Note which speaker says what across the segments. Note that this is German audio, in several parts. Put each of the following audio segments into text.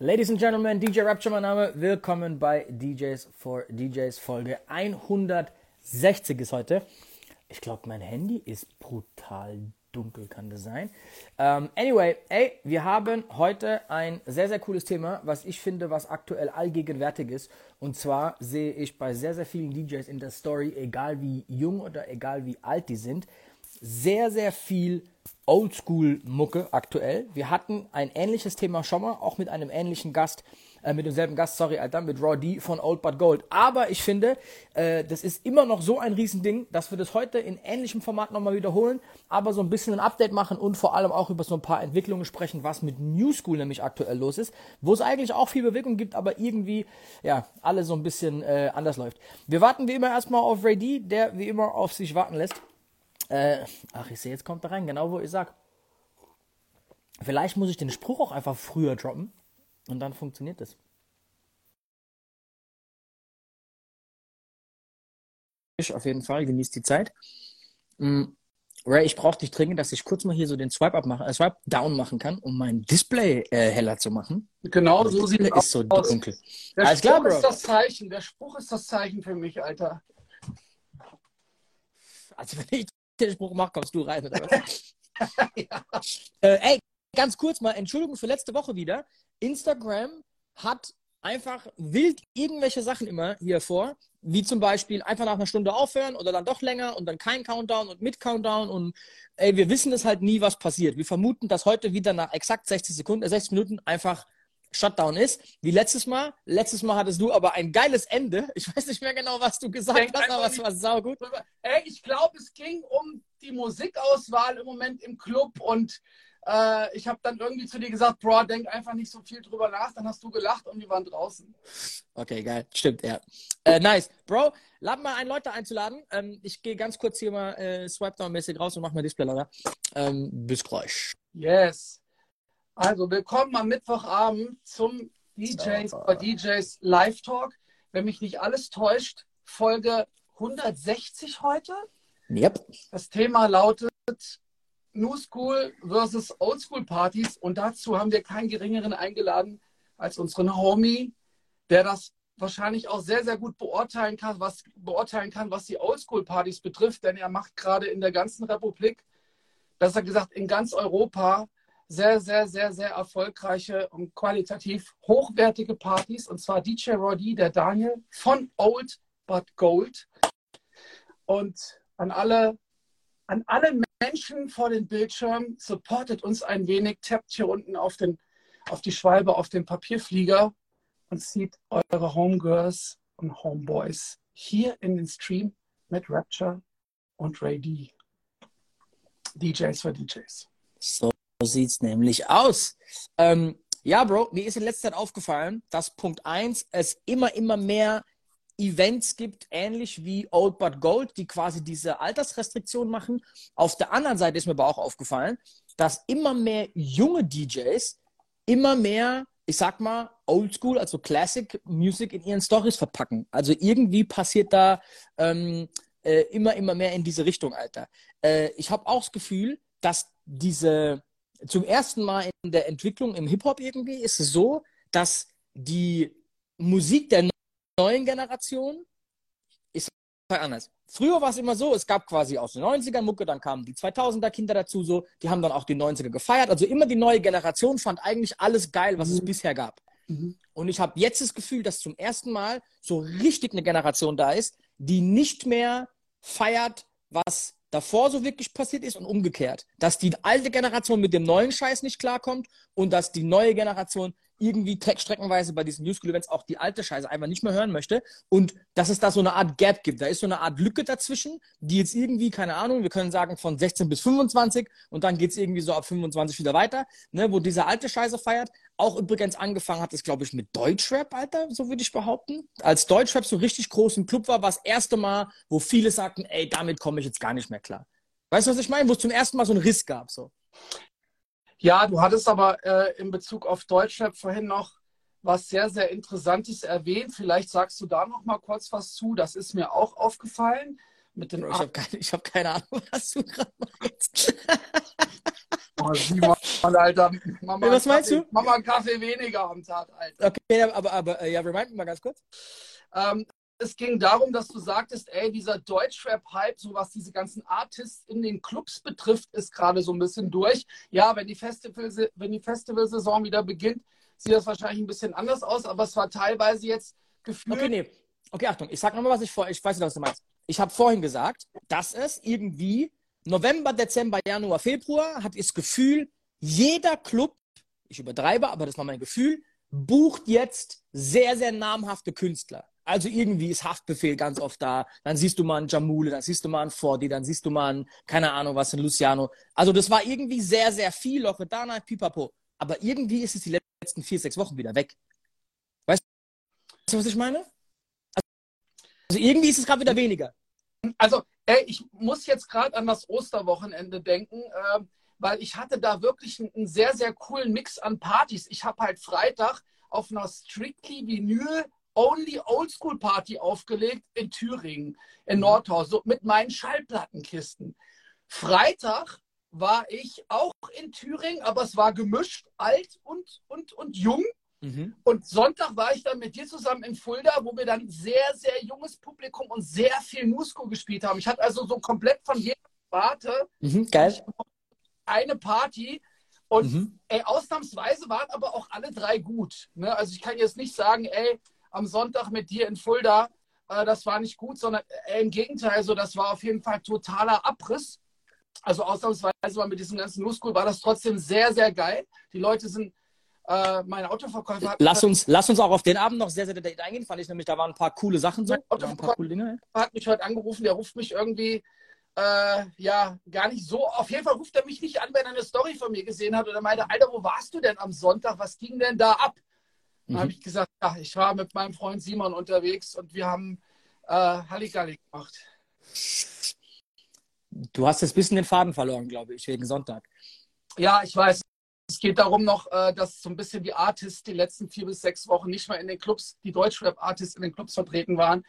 Speaker 1: Ladies and Gentlemen, DJ Rapture mein Name. Willkommen bei DJs for DJs Folge 160 ist heute. Ich glaube, mein Handy ist brutal dunkel, kann das sein. Ähm, anyway, ey, wir haben heute ein sehr, sehr cooles Thema, was ich finde, was aktuell allgegenwärtig ist. Und zwar sehe ich bei sehr, sehr vielen DJs in der Story, egal wie jung oder egal wie alt die sind, sehr, sehr viel Oldschool-Mucke aktuell. Wir hatten ein ähnliches Thema schon mal, auch mit einem ähnlichen Gast, äh, mit demselben Gast, sorry, Alter, mit Raw D von Old But Gold. Aber ich finde, äh, das ist immer noch so ein Riesending, dass wir das heute in ähnlichem Format nochmal wiederholen, aber so ein bisschen ein Update machen und vor allem auch über so ein paar Entwicklungen sprechen, was mit New School nämlich aktuell los ist, wo es eigentlich auch viel Bewegung gibt, aber irgendwie, ja, alles so ein bisschen äh, anders läuft. Wir warten wie immer erstmal auf Ray D, der wie immer auf sich warten lässt. Äh, ach, ich sehe, jetzt kommt er rein, genau wo ich sag. Vielleicht muss ich den Spruch auch einfach früher droppen und dann funktioniert das. Auf jeden Fall, genießt die Zeit. Mm, Ray, ich brauche dich dringend, dass ich kurz mal hier so den Swipe up machen, äh, Swipe down machen kann, um mein Display äh, heller zu machen.
Speaker 2: Genau, so sieht es
Speaker 1: ist so
Speaker 2: aus.
Speaker 1: dunkel.
Speaker 2: Der
Speaker 1: Alles
Speaker 2: Spruch
Speaker 1: klar, Bro.
Speaker 2: ist das Zeichen. Der Spruch ist das Zeichen für mich, Alter.
Speaker 1: Also wenn ich den Spruch mache, kommst du rein, oder was? äh, ey, ganz kurz mal, Entschuldigung für letzte Woche wieder. Instagram hat einfach wild irgendwelche Sachen immer hier vor, wie zum Beispiel einfach nach einer Stunde aufhören oder dann doch länger und dann kein Countdown und mit Countdown und ey, wir wissen es halt nie, was passiert. Wir vermuten, dass heute wieder nach exakt 60 Sekunden, äh, 60 Minuten einfach Shutdown ist, wie letztes Mal. Letztes Mal hattest du aber ein geiles Ende. Ich weiß nicht mehr genau, was du gesagt
Speaker 2: Denk
Speaker 1: hast, aber es war saugut.
Speaker 2: Ey, ich glaube, es ging um die Musikauswahl im Moment im Club und äh, ich habe dann irgendwie zu dir gesagt, Bro, denk einfach nicht so viel drüber nach. Dann hast du gelacht und wir waren draußen.
Speaker 1: Okay, geil. Stimmt, ja. Äh, nice. Bro, lad mal ein, Leute einzuladen. Ähm, ich gehe ganz kurz hier mal äh, Swipe-Down-mäßig raus und mach mal Display, Leute. Ähm, bis gleich.
Speaker 2: Yes. Also willkommen am Mittwochabend zum DJs bei DJs Live Talk. Wenn mich nicht alles täuscht, Folge 160 heute.
Speaker 1: Yep.
Speaker 2: Das Thema lautet New School versus Old School Partys und dazu haben wir keinen geringeren eingeladen als unseren Homie, der das wahrscheinlich auch sehr, sehr gut beurteilen kann, was, beurteilen kann, was die Old School Partys betrifft, denn er macht gerade in der ganzen Republik, besser gesagt in ganz Europa, sehr, sehr, sehr, sehr erfolgreiche und qualitativ hochwertige Partys. Und zwar DJ Roddy, der Daniel von Old But Gold. Und an alle, an alle Menschen vor den Bildschirmen, supportet uns ein wenig, tappt hier unten auf, den, auf die Schwalbe, auf den Papierflieger und zieht eure Homegirls und Homeboys hier in den Stream mit Rapture und Ray D. DJs für DJs.
Speaker 1: So sieht's nämlich aus. Ähm, ja, Bro, mir ist in letzter Zeit aufgefallen, dass Punkt 1 es immer, immer mehr Events gibt, ähnlich wie Old But Gold, die quasi diese Altersrestriktion machen. Auf der anderen Seite ist mir aber auch aufgefallen, dass immer mehr junge DJs immer mehr, ich sag mal, Oldschool, also Classic Music in ihren Stories verpacken. Also irgendwie passiert da ähm, äh, immer, immer mehr in diese Richtung, Alter. Äh, ich habe auch das Gefühl, dass diese zum ersten Mal in der Entwicklung im Hip-Hop irgendwie ist es so, dass die Musik der neuen Generation ist anders. Früher war es immer so, es gab quasi aus den 90ern Mucke, dann kamen die 2000er Kinder dazu, so, die haben dann auch die 90er gefeiert. Also immer die neue Generation fand eigentlich alles geil, was es
Speaker 2: Mhm.
Speaker 1: bisher gab.
Speaker 2: Mhm.
Speaker 1: Und ich habe jetzt das Gefühl, dass zum ersten Mal so richtig eine Generation da ist, die nicht mehr feiert, was davor so wirklich passiert ist und umgekehrt. Dass die alte Generation mit dem neuen Scheiß nicht klarkommt und dass die neue Generation irgendwie tre- streckenweise bei diesen New School Events auch die alte Scheiße einfach nicht mehr hören möchte und dass es da so eine Art Gap gibt. Da ist so eine Art Lücke dazwischen, die jetzt irgendwie, keine Ahnung, wir können sagen von 16 bis 25 und dann geht es irgendwie so ab 25 wieder weiter, ne, wo diese alte Scheiße feiert. Auch übrigens angefangen hat es, glaube ich, mit Deutschrap, Alter, so würde ich behaupten. Als Deutschrap so richtig groß im Club war, war das erste Mal, wo viele sagten, ey, damit komme ich jetzt gar nicht mehr klar. Weißt du, was ich meine? Wo es zum ersten Mal so einen Riss gab, so.
Speaker 2: Ja, du hattest aber äh, in Bezug auf Deutschrap vorhin noch was sehr, sehr Interessantes erwähnt. Vielleicht sagst du da noch mal kurz was zu. Das ist mir auch aufgefallen. Mit den
Speaker 1: Bro, ich habe keine, hab keine Ahnung, was du gerade meinst.
Speaker 2: Oh, Simon, Alter. Mama,
Speaker 1: was meinst
Speaker 2: Kaffee,
Speaker 1: du?
Speaker 2: Mama einen Kaffee weniger am Tag, Alter.
Speaker 1: Okay, aber, aber äh, ja, remind mich mal ganz kurz.
Speaker 2: Ähm, es ging darum, dass du sagtest, ey, dieser Deutschrap-Hype, so was diese ganzen Artists in den Clubs betrifft, ist gerade so ein bisschen durch. Ja, wenn die, Festival, wenn die Festivalsaison wieder beginnt, sieht das wahrscheinlich ein bisschen anders aus, aber es war teilweise jetzt gefühlt.
Speaker 1: Okay, nee. Okay, Achtung, ich sag nochmal, was ich vor. Ich weiß nicht, was du meinst. Ich habe vorhin gesagt, dass es irgendwie November, Dezember, Januar, Februar hat das Gefühl, jeder Club, ich übertreibe, aber das war mein Gefühl, bucht jetzt sehr, sehr namhafte Künstler. Also irgendwie ist Haftbefehl ganz oft da. Dann siehst du mal einen Jamule, dann siehst du mal einen Fordi, dann siehst du mal einen, keine Ahnung was, einen Luciano. Also das war irgendwie sehr, sehr viel, Loredana, Pipapo. Aber irgendwie ist es die letzten vier, sechs Wochen wieder weg. Weißt du, was ich meine? Also irgendwie ist es gerade wieder weniger.
Speaker 2: Also, ey, ich muss jetzt gerade an das Osterwochenende denken, äh, weil ich hatte da wirklich einen, einen sehr, sehr coolen Mix an Partys. Ich habe halt Freitag auf einer Strictly Vinyl Only Oldschool Party aufgelegt in Thüringen, in Nordhaus, so mit meinen Schallplattenkisten. Freitag war ich auch in Thüringen, aber es war gemischt, alt und, und, und jung.
Speaker 1: Mhm.
Speaker 2: Und Sonntag war ich dann mit dir zusammen in Fulda, wo wir dann sehr, sehr junges Publikum und sehr viel Musko gespielt haben. Ich hatte also so komplett von jeder Warte
Speaker 1: Mhm, geil.
Speaker 2: eine Party. Und
Speaker 1: Mhm.
Speaker 2: ey, ausnahmsweise waren aber auch alle drei gut. Ne? Also ich kann jetzt nicht sagen, ey, am Sonntag mit dir in Fulda, äh, das war nicht gut, sondern äh, im Gegenteil, so das war auf jeden Fall totaler Abriss. Also ausnahmsweise mal mit diesem ganzen Musko war das trotzdem sehr, sehr geil. Die Leute sind, äh, meine Autoverkäufer hat,
Speaker 1: Lass uns, lass uns auch auf den Abend noch sehr, sehr detailliert eingehen. Fand ich nämlich, da waren ein paar coole Sachen so.
Speaker 2: Mein Autoverkäufer-
Speaker 1: coole
Speaker 2: hat mich heute angerufen, der ruft mich irgendwie, äh, ja, gar nicht so. Auf jeden Fall ruft er mich nicht an, wenn er eine Story von mir gesehen hat. Und er meinte, Alter, wo warst du denn am Sonntag? Was ging denn da ab? Dann
Speaker 1: Mhm.
Speaker 2: habe ich gesagt, ja, ich war mit meinem Freund Simon unterwegs und wir haben äh, Halligalli gemacht.
Speaker 1: Du hast jetzt ein bisschen den Faden verloren, glaube ich, wegen Sonntag.
Speaker 2: Ja, ich weiß. Es geht darum noch, äh, dass so ein bisschen die Artists die letzten vier bis sechs Wochen nicht mehr in den Clubs, die Deutschrap-Artists in den Clubs vertreten waren.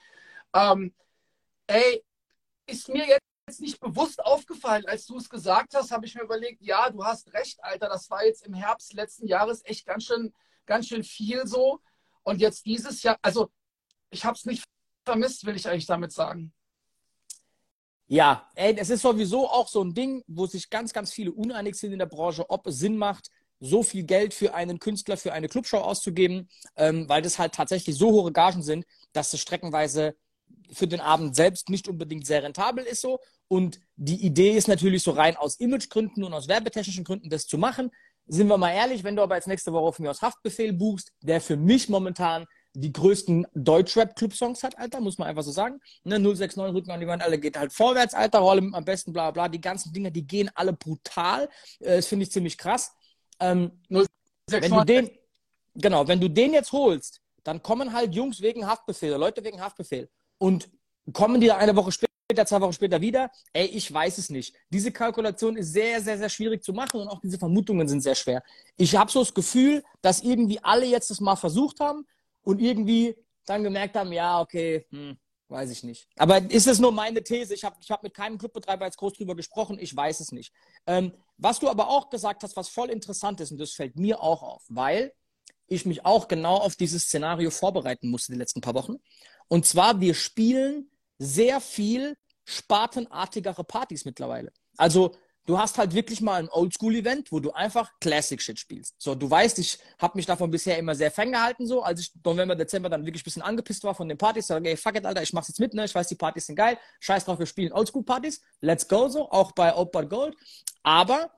Speaker 2: Ähm, ey, ist mir jetzt nicht bewusst aufgefallen, als du es gesagt hast, habe ich mir überlegt, ja, du hast recht, Alter, das war jetzt im Herbst letzten Jahres echt ganz schön, ganz schön viel so. Und jetzt dieses Jahr, also ich habe es nicht vermisst, will ich eigentlich damit sagen.
Speaker 1: Ja, ey, es ist sowieso auch so ein Ding, wo sich ganz, ganz viele uneinig sind in der Branche, ob es Sinn macht, so viel Geld für einen Künstler, für eine Clubshow auszugeben, ähm, weil das halt tatsächlich so hohe Gagen sind, dass das streckenweise für den Abend selbst nicht unbedingt sehr rentabel ist so. Und die Idee ist natürlich so rein aus Imagegründen und aus werbetechnischen Gründen, das zu machen. Sind wir mal ehrlich, wenn du aber jetzt nächste Woche auf mir aus Haftbefehl buchst, der für mich momentan die größten Deutschrap-Club-Songs hat, Alter, muss man einfach so sagen. Ne, 069 Rücken an die Wand, alle geht halt vorwärts, Alter, Rolle am besten, bla bla. Die ganzen Dinge, die gehen alle brutal. Äh, das finde ich ziemlich krass. Ähm, wenn du den, genau, wenn du den jetzt holst, dann kommen halt Jungs wegen Haftbefehl, Leute wegen Haftbefehl. Und kommen die da eine Woche später, zwei Wochen später wieder? Ey, ich weiß es nicht. Diese Kalkulation ist sehr, sehr, sehr schwierig zu machen und auch diese Vermutungen sind sehr schwer. Ich habe so das Gefühl, dass irgendwie alle jetzt das mal versucht haben und irgendwie dann gemerkt haben, ja, okay, hm, weiß ich nicht. Aber ist es nur meine These? Ich habe ich hab mit keinem Clubbetreiber jetzt groß drüber gesprochen, ich weiß es nicht. Ähm, was du aber auch gesagt hast, was voll interessant ist, und das fällt mir auch auf, weil ich mich auch genau auf dieses Szenario vorbereiten musste die letzten paar Wochen. Und zwar, wir spielen sehr viel spartenartigere Partys mittlerweile. Also du hast halt wirklich mal ein Oldschool-Event, wo du einfach Classic-Shit spielst. So, du weißt, ich habe mich davon bisher immer sehr ferngehalten, so, als ich November, Dezember dann wirklich ein bisschen angepisst war von den Partys, sage, ey, fuck it, Alter, ich mach's jetzt mit, ne, ich weiß, die Partys sind geil, scheiß drauf, wir spielen Oldschool-Partys, let's go, so, auch bei Old But Gold. Aber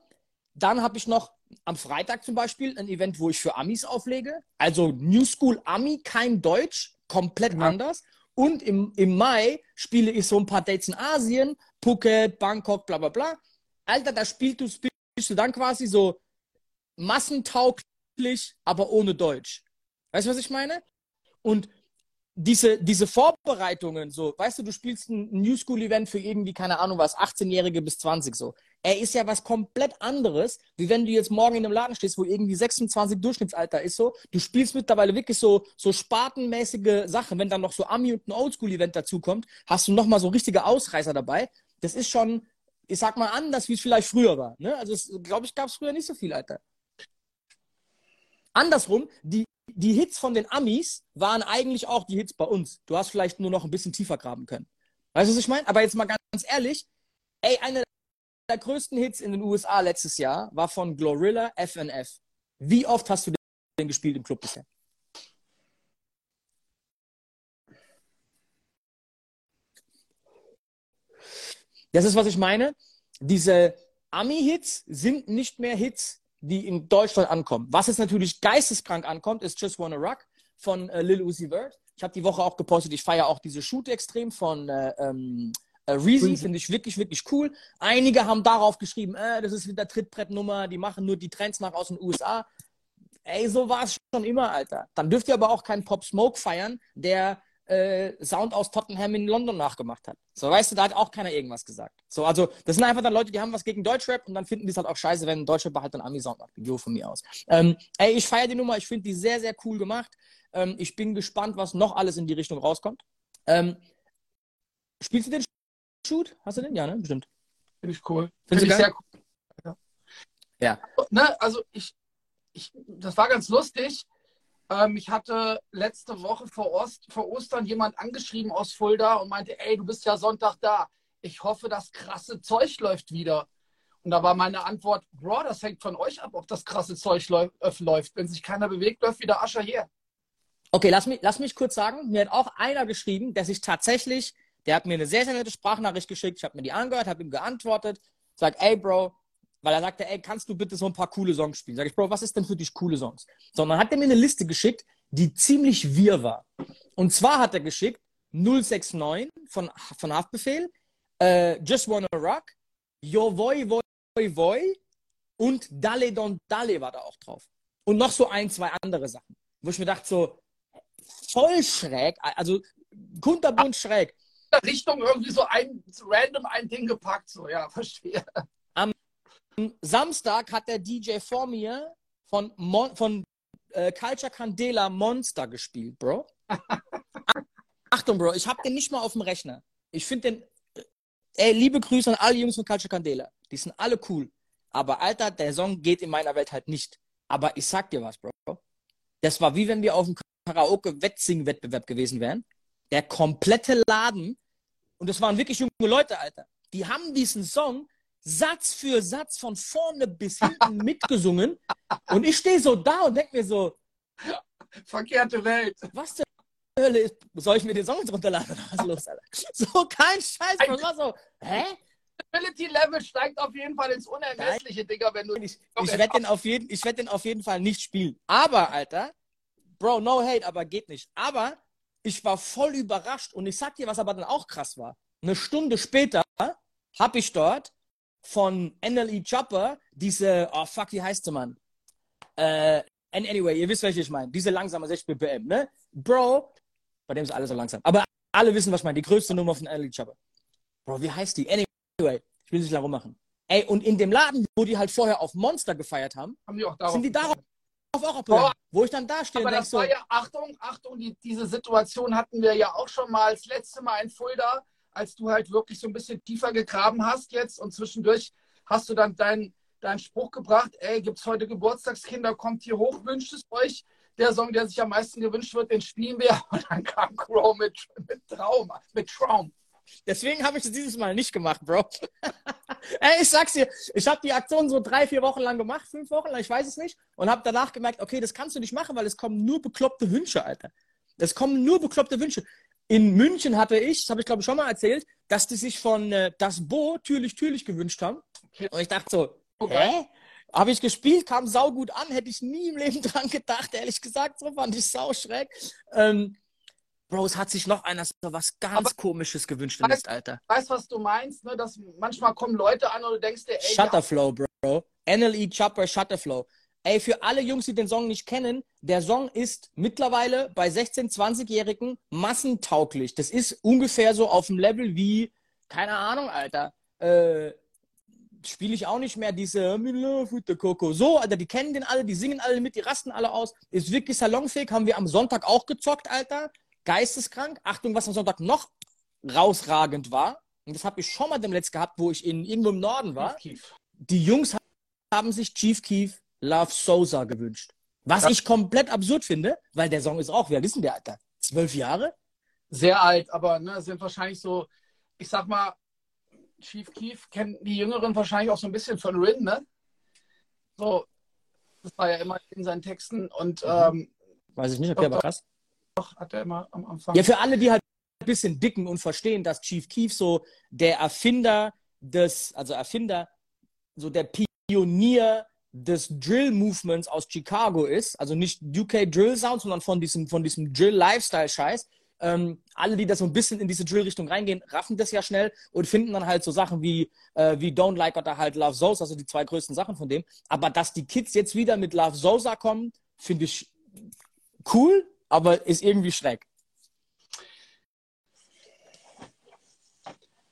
Speaker 1: dann habe ich noch am Freitag zum Beispiel ein Event, wo ich für Amis auflege. Also New School Ami, kein Deutsch, komplett
Speaker 2: Ja.
Speaker 1: anders. Und im, im Mai spiele ich so ein paar Dates in Asien, Phuket, Bangkok, bla bla bla. Alter, da spielst du, spielst du dann quasi so massentauglich, aber ohne Deutsch. Weißt du, was ich meine? Und diese, diese Vorbereitungen, so, weißt du, du spielst ein New School Event für irgendwie, keine Ahnung was, 18-Jährige bis 20 so. Er ist ja was komplett anderes, wie wenn du jetzt morgen in einem Laden stehst, wo irgendwie 26 Durchschnittsalter ist so. Du spielst mittlerweile wirklich so, so spartenmäßige Sachen. Wenn dann noch so Ami und ein Oldschool Event dazukommt, hast du nochmal so richtige Ausreißer dabei. Das ist schon ich sag mal, anders, wie es vielleicht früher war. Ne? Also, glaube ich, gab es früher nicht so viel, Alter. Andersrum, die, die Hits von den Amis waren eigentlich auch die Hits bei uns. Du hast vielleicht nur noch ein bisschen tiefer graben können. Weißt du, was ich meine? Aber jetzt mal ganz ehrlich, ey, einer der größten Hits in den USA letztes Jahr war von Glorilla FNF. Wie oft hast du den gespielt im Club bisher? Das ist, was ich meine. Diese Ami-Hits sind nicht mehr Hits, die in Deutschland ankommen. Was jetzt natürlich geisteskrank ankommt, ist Just Wanna Rock von äh, Lil Uzi Vert. Ich habe die Woche auch gepostet, ich feiere auch diese Shoot extrem von äh, ähm, äh, Reezy, finde ich wirklich, wirklich cool. Einige haben darauf geschrieben, äh, das ist wieder Trittbrettnummer, die machen nur die Trends nach aus den USA. Ey, so war es schon immer, Alter. Dann dürft ihr aber auch keinen Pop Smoke feiern, der äh, Sound aus Tottenham in London nachgemacht hat. So, weißt du, da hat auch keiner irgendwas gesagt. So, also, das sind einfach dann Leute, die haben was gegen Deutschrap und dann finden die es halt auch scheiße, wenn ein Deutschrap halt einen Ami-Sound macht. Jo, von mir aus. Ähm, ey, ich feiere die Nummer, ich finde die sehr, sehr cool gemacht. Ähm, ich bin gespannt, was noch alles in die Richtung rauskommt. Ähm, spielst du den Shoot? Hast du den? Ja, ne? Bestimmt.
Speaker 2: Finde ich cool. Finde
Speaker 1: ich
Speaker 2: sehr cool.
Speaker 1: Ja. ja.
Speaker 2: Ne, also ich, ich, das war ganz lustig. Ähm, ich hatte letzte Woche vor, Ost, vor Ostern jemand angeschrieben aus Fulda und meinte, ey, du bist ja Sonntag da. Ich hoffe, das krasse Zeug läuft wieder. Und da war meine Antwort, Bro, das hängt von euch ab, ob das krasse Zeug läuft. Wenn sich keiner bewegt, läuft wieder Ascher her.
Speaker 1: Okay, lass mich, lass mich kurz sagen, mir hat auch einer geschrieben, der sich tatsächlich, der hat mir eine sehr, sehr nette Sprachnachricht geschickt, ich habe mir die angehört, habe ihm geantwortet, sagt, ey Bro, weil er sagte, ey, kannst du bitte so ein paar coole Songs spielen? Sag ich, Bro, was ist denn für dich coole Songs? Sondern hat er mir eine Liste geschickt, die ziemlich wirr war. Und zwar hat er geschickt 069 von, von Haftbefehl, äh, Just Wanna Rock, Yo Voy Voy Voy und Dale Don Dale war da auch drauf. Und noch so ein, zwei andere Sachen. Wo ich mir dachte, so, voll schräg, also kunterbunt schräg.
Speaker 2: Richtung irgendwie so ein random ein Ding gepackt, so, ja, verstehe.
Speaker 1: Samstag hat der DJ vor mir von, Mon von äh, Culture Candela Monster gespielt, Bro. Achtung, Bro, ich hab den nicht mal auf dem Rechner. Ich finde den. Äh, ey, liebe Grüße an alle Jungs von Culture Candela. Die sind alle cool. Aber Alter, der Song geht in meiner Welt halt nicht. Aber ich sag dir was, Bro. Das war wie wenn wir auf dem Karaoke-Wettsing-Wettbewerb gewesen wären. Der komplette Laden, und das waren wirklich junge Leute, Alter. Die haben diesen Song Satz für Satz von vorne bis hinten mitgesungen. Und ich stehe so da und denke mir so,
Speaker 2: verkehrte Welt.
Speaker 1: Was zur Hölle ist, soll ich mir den Song jetzt runterladen was ist los, Alter? So, kein Scheiß, man war so, hä?
Speaker 2: Ability Level steigt auf jeden Fall ins Unermessliche, Digga, wenn du.
Speaker 1: Ich, ich werde den, auf jeden, werd den auf jeden Fall nicht spielen. Aber, Alter, Bro, no hate, aber geht nicht. Aber ich war voll überrascht und ich sag dir, was aber dann auch krass war. Eine Stunde später habe ich dort von NLE Chopper, diese, oh fuck, wie heißt der Mann? Äh, and anyway, ihr wisst, welche ich meine. Diese langsame 60 BPM, ne? Bro, bei dem ist alles so langsam. Aber alle wissen, was ich meine. Die größte Nummer von NLE Chopper. Bro, wie heißt die? Anyway, ich will nicht lange rummachen. Ey, und in dem Laden, wo die halt vorher auf Monster gefeiert haben,
Speaker 2: haben die
Speaker 1: sind die darauf auch abgegangen. Wo ich dann da stehe
Speaker 2: und denke so. Ja, Achtung, Achtung, die, diese Situation hatten wir ja auch schon mal das letzte Mal in Fulda als du halt wirklich so ein bisschen tiefer gegraben hast jetzt und zwischendurch hast du dann deinen dein Spruch gebracht, ey, gibt es heute Geburtstagskinder, kommt hier hoch, wünscht es euch. Der Song, der sich am meisten gewünscht wird, den spielen wir. Und dann kam Crow mit, mit Traum, mit Traum.
Speaker 1: Deswegen habe ich es dieses Mal nicht gemacht, Bro. ey, ich sag's dir, ich habe die Aktion so drei, vier Wochen lang gemacht, fünf Wochen lang, ich weiß es nicht. Und habe danach gemerkt, okay, das kannst du nicht machen, weil es kommen nur bekloppte Wünsche, Alter. Es kommen nur bekloppte Wünsche. In München hatte ich, das habe ich glaube ich schon mal erzählt, dass die sich von äh, Das Bo Türlich Türlich gewünscht haben. Und ich dachte so, okay. hä? Habe ich gespielt, kam saugut an, hätte ich nie im Leben dran gedacht, ehrlich gesagt, so fand ich sau schräg. Ähm, Bro, es hat sich noch einer so was ganz Aber Komisches gewünscht im
Speaker 2: weißt,
Speaker 1: Alter.
Speaker 2: Weißt was du meinst, ne? Dass manchmal kommen Leute an und du denkst dir, ey.
Speaker 1: Shutterflow, Bro. NLE Chopper Shutterflow. Ey, für alle Jungs, die den Song nicht kennen, der Song ist mittlerweile bei 16-, 20-Jährigen massentauglich. Das ist ungefähr so auf dem Level wie, keine Ahnung, Alter, äh, spiele ich auch nicht mehr diese Me love with the Coco. So, Alter, die kennen den alle, die singen alle mit, die rasten alle aus. Ist wirklich salonfähig, haben wir am Sonntag auch gezockt, Alter. Geisteskrank. Achtung, was am Sonntag noch rausragend war. und das habe ich schon mal dem Letzt gehabt, wo ich in irgendwo im Norden war.
Speaker 2: Keef.
Speaker 1: Die Jungs haben sich Chief Keef Love Sosa gewünscht. Was
Speaker 2: Ja.
Speaker 1: ich komplett absurd finde, weil der Song ist auch, ist denn der, Alter? Zwölf Jahre?
Speaker 2: Sehr alt, aber ne, sind wahrscheinlich so, ich sag mal, Chief Keef kennen die Jüngeren wahrscheinlich auch so ein bisschen von Rin, ne? So, das war ja immer in seinen Texten und ähm,
Speaker 1: Weiß ich nicht, okay, aber krass.
Speaker 2: doch, hat er immer am Anfang.
Speaker 1: Ja, für alle, die halt ein bisschen dicken und verstehen, dass Chief Keef so der Erfinder des, also Erfinder, so der Pionier des Drill-Movements aus Chicago ist, also nicht UK Drill Sound, sondern von diesem, von diesem Drill-Lifestyle-Scheiß. Ähm, alle, die da so ein bisschen in diese Drill-Richtung reingehen, raffen das ja schnell und finden dann halt so Sachen wie, äh, wie Don't Like oder halt Love Sosa, also die zwei größten Sachen von dem. Aber dass die Kids jetzt wieder mit Love Sosa kommen, finde ich cool, aber ist irgendwie schräg.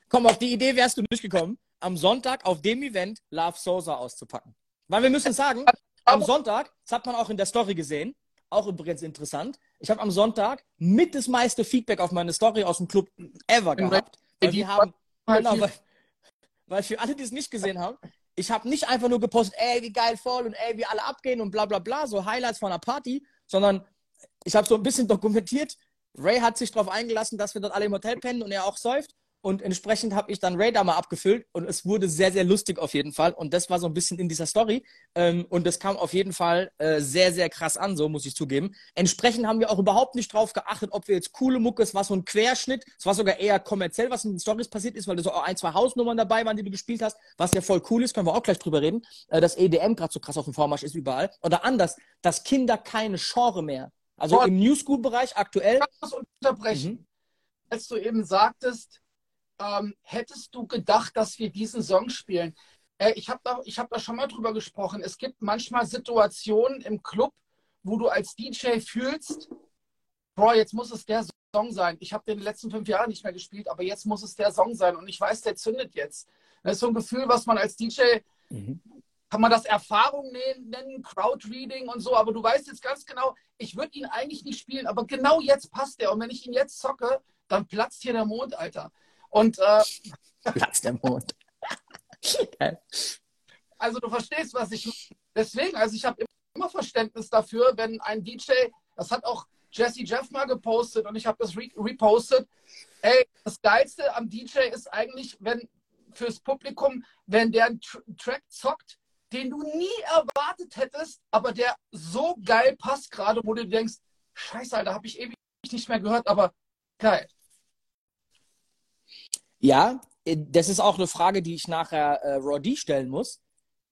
Speaker 1: Komm, auf die Idee wärst du nicht gekommen, am Sonntag auf dem Event Love Sosa auszupacken. Weil wir müssen sagen, am Sonntag, das hat man auch in der Story gesehen, auch übrigens interessant, ich habe am Sonntag mit das meiste Feedback auf meine Story aus dem Club ever gehabt. Weil wir haben, genau, weil, weil für alle, die es nicht gesehen haben, ich habe nicht einfach nur gepostet, ey, wie geil voll und ey, wie alle abgehen und bla bla bla, so Highlights von einer Party, sondern ich habe so ein bisschen dokumentiert. Ray hat sich darauf eingelassen, dass wir dort alle im Hotel pennen und er auch säuft. Und entsprechend habe ich dann Ray da mal abgefüllt und es wurde sehr, sehr lustig auf jeden Fall. Und das war so ein bisschen in dieser Story. Ähm, und das kam auf jeden Fall äh, sehr, sehr krass an, so muss ich zugeben. Entsprechend haben wir auch überhaupt nicht drauf geachtet, ob wir jetzt coole Mucke, es war so ein Querschnitt. Es war sogar eher kommerziell, was in den Stories passiert ist, weil da so ein, zwei Hausnummern dabei waren, die du gespielt hast, was ja voll cool ist, können wir auch gleich drüber reden, äh, dass EDM gerade so krass auf dem Vormarsch ist überall. Oder anders, dass Kinder keine Genre mehr. Also
Speaker 2: Boah.
Speaker 1: im New School-Bereich aktuell.
Speaker 2: Ich kann das unterbrechen.
Speaker 1: Mhm.
Speaker 2: Als du eben sagtest, ähm, hättest du gedacht, dass wir diesen Song spielen? Äh, ich habe da, ich hab da schon mal drüber gesprochen. Es gibt manchmal Situationen im Club, wo du als DJ fühlst, Bro, jetzt muss es der Song sein. Ich habe den in den letzten fünf Jahren nicht mehr gespielt, aber jetzt muss es der Song sein. Und ich weiß, der zündet jetzt. Das ist so ein Gefühl, was man als DJ
Speaker 1: Mhm.
Speaker 2: kann man das Erfahrung nennen, nennen, Crowdreading und so, aber du weißt jetzt ganz genau, ich würde ihn eigentlich nicht spielen, aber genau jetzt passt der. Und wenn ich ihn jetzt zocke, dann platzt hier der Mond, Alter. Und äh,
Speaker 1: Platz der Mond.
Speaker 2: Also du verstehst, was ich. Deswegen, also ich habe immer Verständnis dafür, wenn ein DJ, das hat auch Jesse Jeff mal gepostet und ich habe das re repostet. Ey, das Geilste am DJ ist eigentlich, wenn fürs Publikum, wenn der einen Tr Track zockt, den du nie erwartet hättest, aber der so geil passt gerade, wo du denkst, scheiße, Alter, habe ich ewig nicht mehr gehört, aber geil.
Speaker 1: Ja, äh, das ist auch eine Frage, die ich nachher äh, Roddy stellen muss.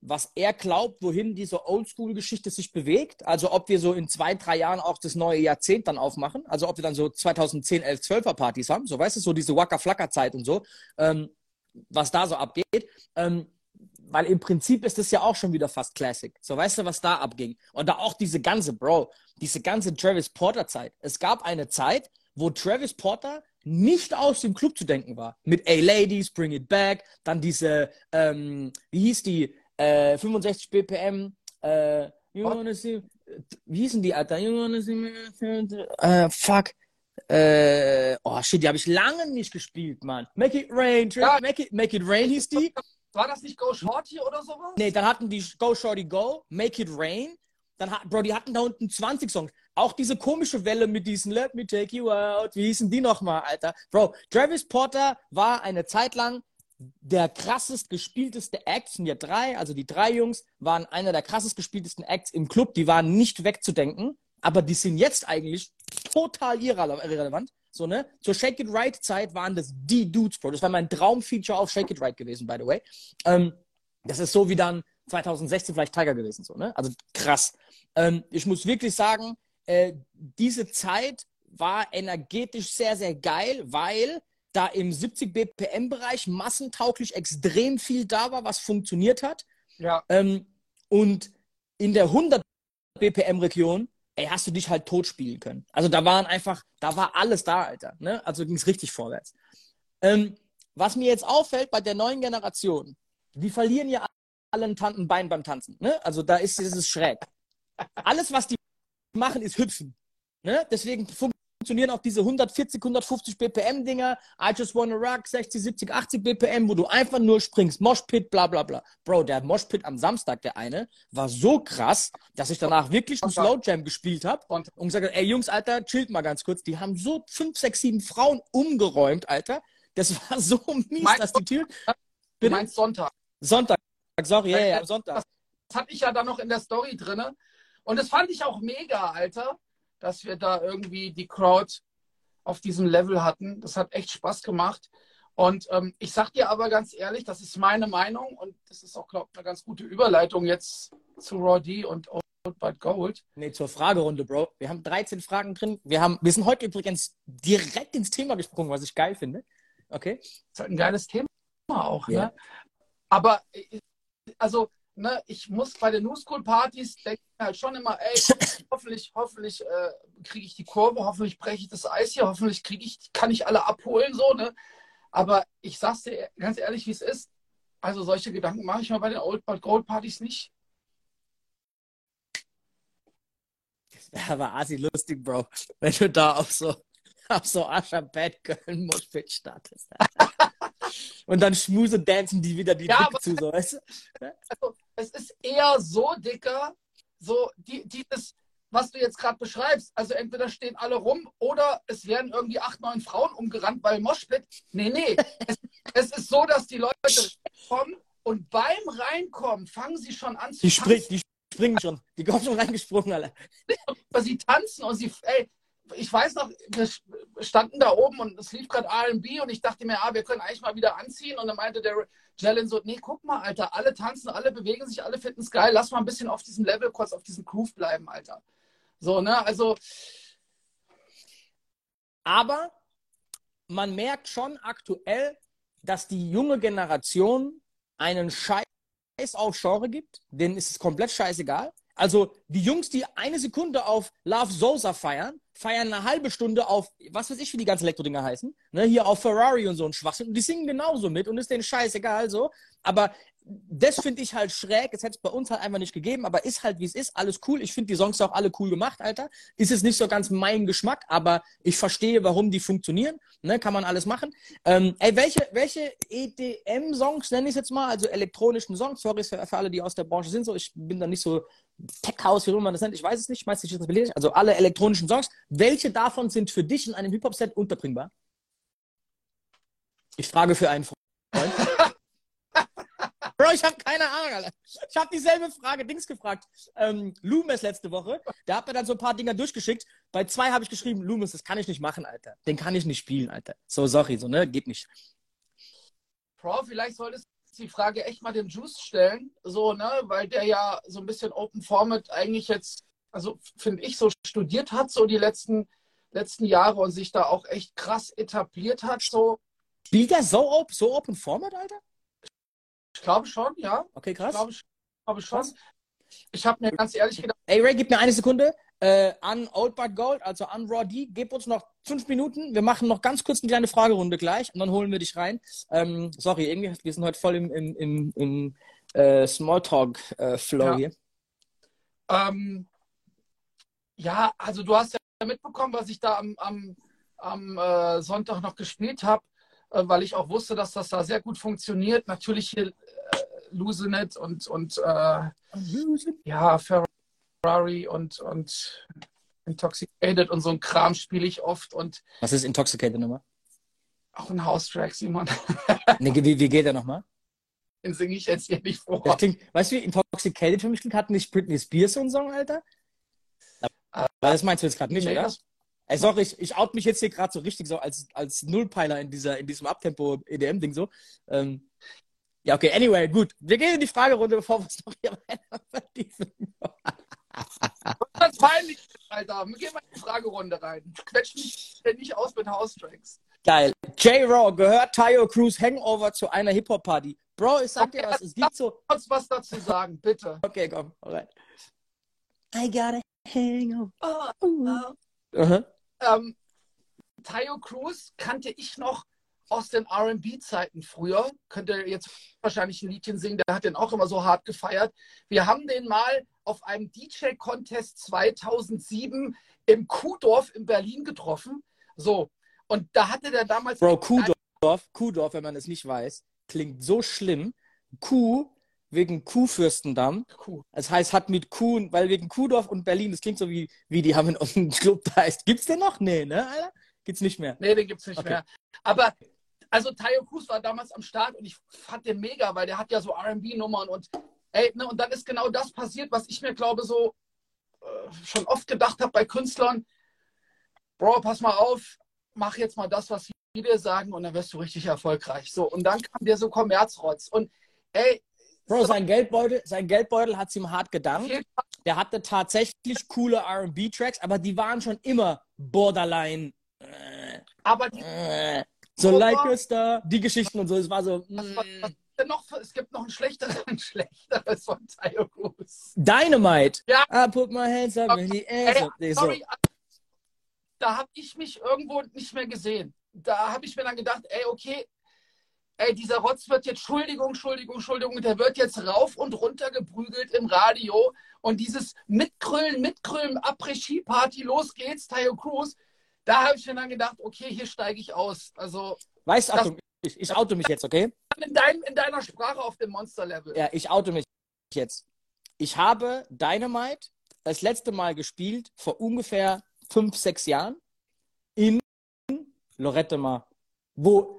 Speaker 1: Was er glaubt, wohin diese Oldschool-Geschichte sich bewegt. Also ob wir so in zwei, drei Jahren auch das neue Jahrzehnt dann aufmachen. Also ob wir dann so 2010, 11, 12er Partys haben. So weißt du, so diese Waka-Flacka-Zeit und so. Ähm, was da so abgeht. Ähm, weil im Prinzip ist das ja auch schon wieder fast Classic. So weißt du, was da abging. Und da auch diese ganze, Bro, diese ganze Travis Porter-Zeit. Es gab eine Zeit, wo Travis Porter nicht aus dem Club zu denken war. Mit A Ladies, Bring It Back, dann diese, ähm, wie hieß die, äh, 65 BPM, äh, you wanna see, wie hießen die, Alter? You wanna see, me- äh, fuck. Äh, oh shit, die habe ich lange nicht gespielt, Mann. Make it rain, Trick,
Speaker 2: Ja.
Speaker 1: make, it, make it rain hieß die.
Speaker 2: War das nicht Go Shorty oder sowas?
Speaker 1: Nee, dann hatten die Go Shorty Go, Make It Rain. Dann Bro, die hatten da unten 20 Songs. Auch diese komische Welle mit diesen Let Me Take You Out. Wie hießen die nochmal, Alter? Bro, Travis Porter war eine Zeit lang der krassest gespielteste Act. Sind ja drei, also die drei Jungs waren einer der krassest gespieltesten Acts im Club. Die waren nicht wegzudenken, aber die sind jetzt eigentlich total irrele- irrelevant. So, ne? Zur Shake It Right Zeit waren das die Dudes, Bro. Das war mein Traumfeature auf Shake It Right gewesen, by the way. Ähm, das ist so wie dann 2016 vielleicht Tiger gewesen, so, ne? Also krass. Ähm, ich muss wirklich sagen, äh, diese Zeit war energetisch sehr, sehr geil, weil da im 70 BPM-Bereich massentauglich extrem viel da war, was funktioniert hat.
Speaker 2: Ja.
Speaker 1: Ähm, und in der 100 BPM-Region, ey, hast du dich halt tot spielen können. Also da waren einfach, da war alles da, Alter. Ne? Also ging es richtig vorwärts. Ähm, was mir jetzt auffällt bei der neuen Generation, die verlieren ja alle ein Tan- ein Bein beim Tanzen. Ne? Also da ist es schräg. Alles, was die machen, ist hüpfen. Ne? Deswegen funktionieren auch diese 140, 150 BPM-Dinger. I just wanna rock, 60, 70, 80 BPM, wo du einfach nur springst. Moshpit, bla bla bla. Bro, der Moshpit am Samstag, der eine, war so krass, dass ich danach wirklich einen Slow Jam gespielt habe und gesagt habe, ey Jungs, Alter, chillt mal ganz kurz. Die haben so 5, 6, 7 Frauen umgeräumt, Alter. Das war so mies,
Speaker 2: Meinst
Speaker 1: dass die Tür...
Speaker 2: Du meinst Sonntag.
Speaker 1: Sonntag, sorry, ja, am Sonntag.
Speaker 2: Das hatte ich ja dann noch in der Story drinne. Und das fand ich auch mega, Alter, dass wir da irgendwie die Crowd auf diesem Level hatten. Das hat echt Spaß gemacht. Und ähm, ich sag dir aber ganz ehrlich, das ist meine Meinung und das ist auch, glaube ich, eine ganz gute Überleitung jetzt zu Raw D und Old But Gold.
Speaker 1: Nee, zur Fragerunde, Bro. Wir haben 13 Fragen drin. Wir, haben, wir sind heute übrigens direkt ins Thema gesprungen, was ich geil finde. Okay.
Speaker 2: Das ist halt ein geiles Thema auch,
Speaker 1: Ja.
Speaker 2: ne? Aber äh, also, ne, ich muss bei den New School Partys denken halt schon immer, ey, hoffentlich, hoffentlich äh, kriege ich die Kurve, hoffentlich breche ich das Eis hier, hoffentlich kriege ich, kann ich alle abholen, so, ne? Aber ich sag's dir ganz ehrlich, wie es ist. Also solche Gedanken mache ich mir bei den Old But Gold Partys nicht.
Speaker 1: Aber asi lustig, Bro. Wenn du da auf so, auf so Ascher Bad Girl Moshpit startest. Und dann schmuse dancen die wieder die
Speaker 2: Ja,
Speaker 1: Dick zu, so, weißt du?
Speaker 2: Also, es ist eher so dicker, so die, dieses, was du jetzt gerade beschreibst. Also entweder stehen alle rum oder es werden irgendwie acht, neun Frauen umgerannt bei Moshpit. Nee, nee. es, es ist so, dass die Leute kommen und beim Reinkommen fangen sie schon an zu
Speaker 1: Die,
Speaker 2: tanzen.
Speaker 1: die springen schon. Die kommen schon reingesprungen, alle.
Speaker 2: Aber sie tanzen und sie, ey, ich weiß noch, wir standen da oben und es lief gerade R&B und ich dachte mir, ah, wir können eigentlich mal wieder anziehen und dann meinte der Jalen so, nee, guck mal, Alter, alle tanzen, alle bewegen sich, alle finden es geil, lass mal ein bisschen auf diesem Level, kurz auf diesem Groove bleiben, Alter. So, ne, also,
Speaker 1: Aber man merkt schon aktuell, dass die junge Generation einen Scheiß auf Genre gibt. Denen ist es komplett scheißegal. Also die Jungs, die eine Sekunde auf Love Sosa feiern, feiern eine halbe Stunde auf, was weiß ich, wie die ganzen Elektrodinger heißen, ne, hier auf Ferrari und so ein Schwachsinn. Und die singen genauso mit und ist denen scheißegal so. Aber das finde ich halt schräg. Es hätte es bei uns halt einfach nicht gegeben, aber ist halt wie es ist. Alles cool. Ich finde die Songs auch alle cool gemacht, Alter. Ist es nicht so ganz mein Geschmack, aber ich verstehe, warum die funktionieren. Ne, kann man alles machen. Ähm, ey, welche, welche EDM-Songs nenne ich jetzt mal? Also elektronischen Songs. Sorry für, für alle, die aus der Branche sind. So, ich bin da nicht so Tech-House, wie auch immer man das nennt. Ich weiß es nicht. Schmeiß dich jetzt beledig. Also alle elektronischen Songs. Welche davon sind für dich in einem Hip-Hop-Set unterbringbar? Ich frage für einen Freund. Bro, ich habe keine Ahnung, Alter. Ich habe dieselbe Frage Dings gefragt. Ähm, Loomis letzte Woche. Der hat mir dann so ein paar Dinger durchgeschickt. Bei zwei habe ich geschrieben, Loomis, das kann ich nicht machen, Alter. Den kann ich nicht spielen, Alter. So, sorry, so, ne? Geht nicht.
Speaker 2: Bro, vielleicht solltest du die Frage echt mal dem Juice stellen, so, ne, weil der ja so ein bisschen Open Format eigentlich jetzt, also finde ich, so studiert hat, so die letzten, letzten Jahre und sich da auch echt krass etabliert hat, so.
Speaker 1: Spielt der so, so Open Format, Alter?
Speaker 2: Ich glaube schon, ja.
Speaker 1: Okay,
Speaker 2: Ich
Speaker 1: krass.
Speaker 2: glaube, ich glaube schon. Ich habe mir ganz ehrlich gedacht,
Speaker 1: Ey, Ray, gib mir eine Sekunde. Äh, an Old But Gold, also an Raw D, gib uns noch fünf Minuten. Wir machen noch ganz kurz eine kleine Fragerunde gleich und dann holen wir dich rein. Ähm, sorry, irgendwie, wir sind heute voll im, im, im, im äh, Smalltalk-Flow
Speaker 2: Ja.
Speaker 1: hier.
Speaker 2: ähm, ja, also du hast ja mitbekommen, was ich da am, am, am äh, Sonntag noch gespielt habe, äh, weil ich auch wusste, dass das da sehr gut funktioniert. Natürlich hier äh, Lusenet und, und äh, ja, Ferrari und, und Intoxicated und so ein Kram spiele ich oft und
Speaker 1: Was ist Intoxicated nochmal?
Speaker 2: auch ein House-Track, Simon.
Speaker 1: Nee, wie, wie geht der nochmal?
Speaker 2: Den singe ich jetzt hier nicht vor.
Speaker 1: Klingt, weißt du, wie Intoxicated für mich klingt? Hat nicht Britney Spears so einen Song, Alter? Aber das meinst du jetzt gerade nicht,
Speaker 2: Nee,
Speaker 1: oder?
Speaker 2: das-
Speaker 1: Ey, sorry, ich, ich out mich jetzt hier gerade so richtig so als, als Nullpeiler in, dieser, in diesem Abtempo-EDM-Ding so. Ähm, ja, okay, anyway, gut. Wir gehen in die Fragerunde, bevor wir es noch hier weiter vertiefen.
Speaker 2: Das ist peinlich, Alter. Wir gehen mal in die Fragerunde rein. Quetsch mich ständig aus mit House-Tracks.
Speaker 1: Geil. J-Raw, gehört Tayo Cruz Hangover zu einer Hip-Hop-Party? Bro, ich sag dir was, es gibt so...
Speaker 2: Kurz was dazu sagen, bitte.
Speaker 1: Okay, komm, alright. I got a hangover.
Speaker 2: Oh,
Speaker 1: Aha.
Speaker 2: Ähm, Tayo Cruz kannte ich noch aus den RB-Zeiten früher. Könnt ihr jetzt wahrscheinlich ein Liedchen singen, der hat den auch immer so hart gefeiert. Wir haben den mal auf einem DJ-Contest 2007 im Kuhdorf in Berlin getroffen. So, und da hatte der damals.
Speaker 1: Bro, Kuhdorf, Kuhdorf, wenn man es nicht weiß, klingt so schlimm. Kuh wegen Kuhfürstendamm. Kuh. Das heißt, hat mit Kuh, weil wegen Kuhdorf und Berlin, das klingt so wie, wie die haben in unserem Club da heißt. Gibt's den noch? Nee, ne, Alter? Gibt's nicht mehr.
Speaker 2: Nee, den gibt's nicht okay. mehr. Aber also Tayo Cruz war damals am Start und ich fand den mega, weil der hat ja so RB-Nummern und ey, ne, und dann ist genau das passiert, was ich mir glaube so äh, schon oft gedacht habe bei Künstlern. Bro, pass mal auf, mach jetzt mal das, was dir sagen und dann wirst du richtig erfolgreich. So, und dann kam der so Kommerzrotz. Und ey.
Speaker 1: Bro, sein Geldbeutel, sein Geldbeutel hat ihm hart gedankt. Der hatte tatsächlich coole RB-Tracks, aber die waren schon immer borderline. Äh,
Speaker 2: aber die,
Speaker 1: äh, so oh, like a star, die Geschichten und so, es war so.
Speaker 2: Was, was, was denn noch? Es gibt noch ein schlechteres, schlechteres von Tayo Cruz.
Speaker 1: Dynamite.
Speaker 2: Ja.
Speaker 1: I put my hands up in the air.
Speaker 2: Ey, sorry, da habe ich mich irgendwo nicht mehr gesehen. Da habe ich mir dann gedacht, ey, okay, ey, dieser Rotz wird jetzt, Entschuldigung, Entschuldigung, Entschuldigung, der wird jetzt rauf und runter geprügelt im Radio und dieses Mitkrüllen, Mitkrüllen, Après-Ski-Party, los geht's, Tayo Cruz, da habe ich mir dann gedacht, okay, hier steige ich aus. Also,
Speaker 1: weißt du, ich, ich auto mich jetzt, okay?
Speaker 2: In, dein, in deiner Sprache auf dem Monster-Level.
Speaker 1: Ja, ich auto mich jetzt. Ich habe Dynamite das letzte Mal gespielt vor ungefähr fünf, sechs Jahren in Lorette Mar, wo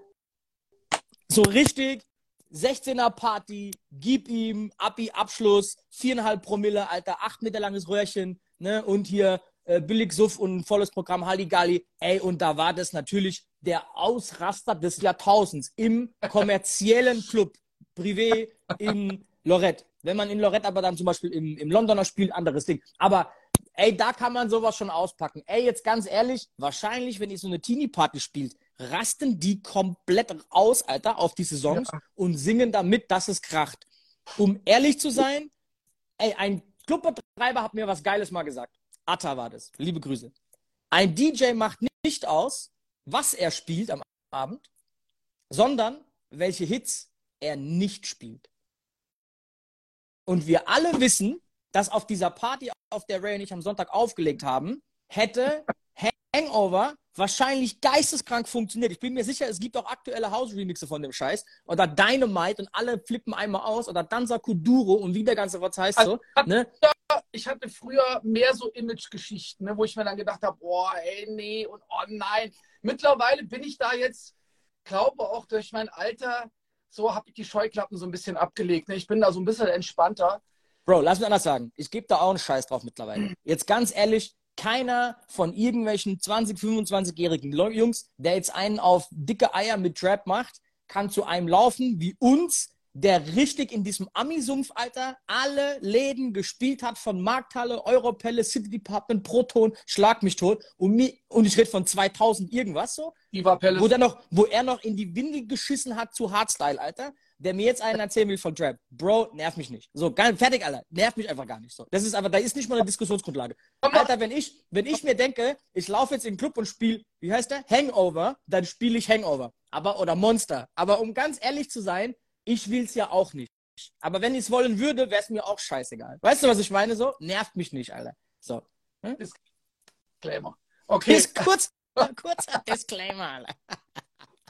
Speaker 1: so richtig 16er Party, gib ihm, Abi, Abschluss, viereinhalb Promille, Alter, acht Meter langes Röhrchen, ne, und hier äh, billig Suff und volles Programm Halligalli. Ey, und da war das natürlich der Ausraster des Jahrtausends im kommerziellen Club, Privé in Lorette. Wenn man in Lorette aber dann zum Beispiel im, im Londoner spielt, anderes Ding. Aber ey, da kann man sowas schon auspacken. Ey, jetzt ganz ehrlich, wahrscheinlich, wenn ihr so eine Teenie-Party spielt, rasten die komplett aus, Alter, auf die Saisons ja. und singen damit, dass es kracht. Um ehrlich zu sein, ey, ein Clubbetreiber hat mir was Geiles mal gesagt. Atta war das. Liebe Grüße. Ein DJ macht nicht aus, was er spielt am Abend, sondern welche Hits er nicht spielt. Und wir alle wissen, dass auf dieser Party, auf der Ray und ich am Sonntag aufgelegt haben, hätte Hangover wahrscheinlich geisteskrank funktioniert. Ich bin mir sicher, es gibt auch aktuelle House-Remixe von dem Scheiß. Oder Dynamite und alle flippen einmal aus. Oder Danza Kuduro und wie der ganze was heißt also, so. Ne?
Speaker 2: Ich hatte früher mehr so Image-Geschichten, ne, wo ich mir dann gedacht habe, boah, ey, nee und oh nein. Mittlerweile bin ich da jetzt, glaube auch durch mein Alter, so habe ich die Scheuklappen so ein bisschen abgelegt. Ne? Ich bin da so ein bisschen entspannter.
Speaker 1: Bro, lass mich anders sagen. Ich gebe da auch einen Scheiß drauf mittlerweile. Jetzt ganz ehrlich, keiner von irgendwelchen 20, 25-jährigen Jungs, der jetzt einen auf dicke Eier mit Trap macht, kann zu einem laufen wie uns, der richtig in diesem Ami-Sumpf, Alter, alle Läden gespielt hat, von Markthalle, Europelle, City Department, Proton, Schlag mich tot. Und, mir, und ich rede von 2000 irgendwas so. Wo, noch, wo er noch in die Windel geschissen hat zu Hardstyle, Alter. Der mir jetzt einen erzählen will von Trap. Bro, nerv mich nicht. So, gar, fertig, Alter. Nerv mich einfach gar nicht. So. Das ist aber, da ist nicht mal eine Diskussionsgrundlage. Alter, wenn ich, wenn ich mir denke, ich laufe jetzt in den Club und spiele, wie heißt der? Hangover, dann spiele ich Hangover. Aber, oder Monster. Aber um ganz ehrlich zu sein, ich will es ja auch nicht. Aber wenn ich es wollen würde, wäre es mir auch scheißegal. Weißt du, was ich meine? So, nervt mich nicht, Alter. So.
Speaker 2: Hm? Disclaimer. Okay.
Speaker 1: Ist kurz, kurzer Disclaimer, Alter.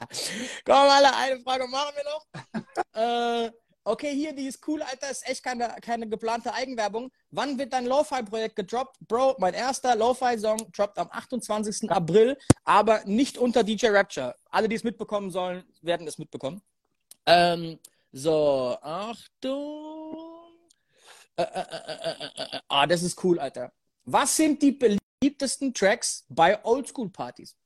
Speaker 1: Komm, Alter, eine Frage machen wir noch. äh, okay, hier, die ist cool, Alter, ist echt keine, keine geplante Eigenwerbung. Wann wird dein Lo-Fi-Projekt gedroppt? Bro, mein erster Lo-Fi-Song droppt am 28. April, aber nicht unter DJ Rapture. Alle, die es mitbekommen sollen, werden es mitbekommen. Ähm, so, Achtung. Äh, äh, äh, ah, das ist cool, Alter. Was sind die beliebtesten Tracks bei Oldschool-Partys?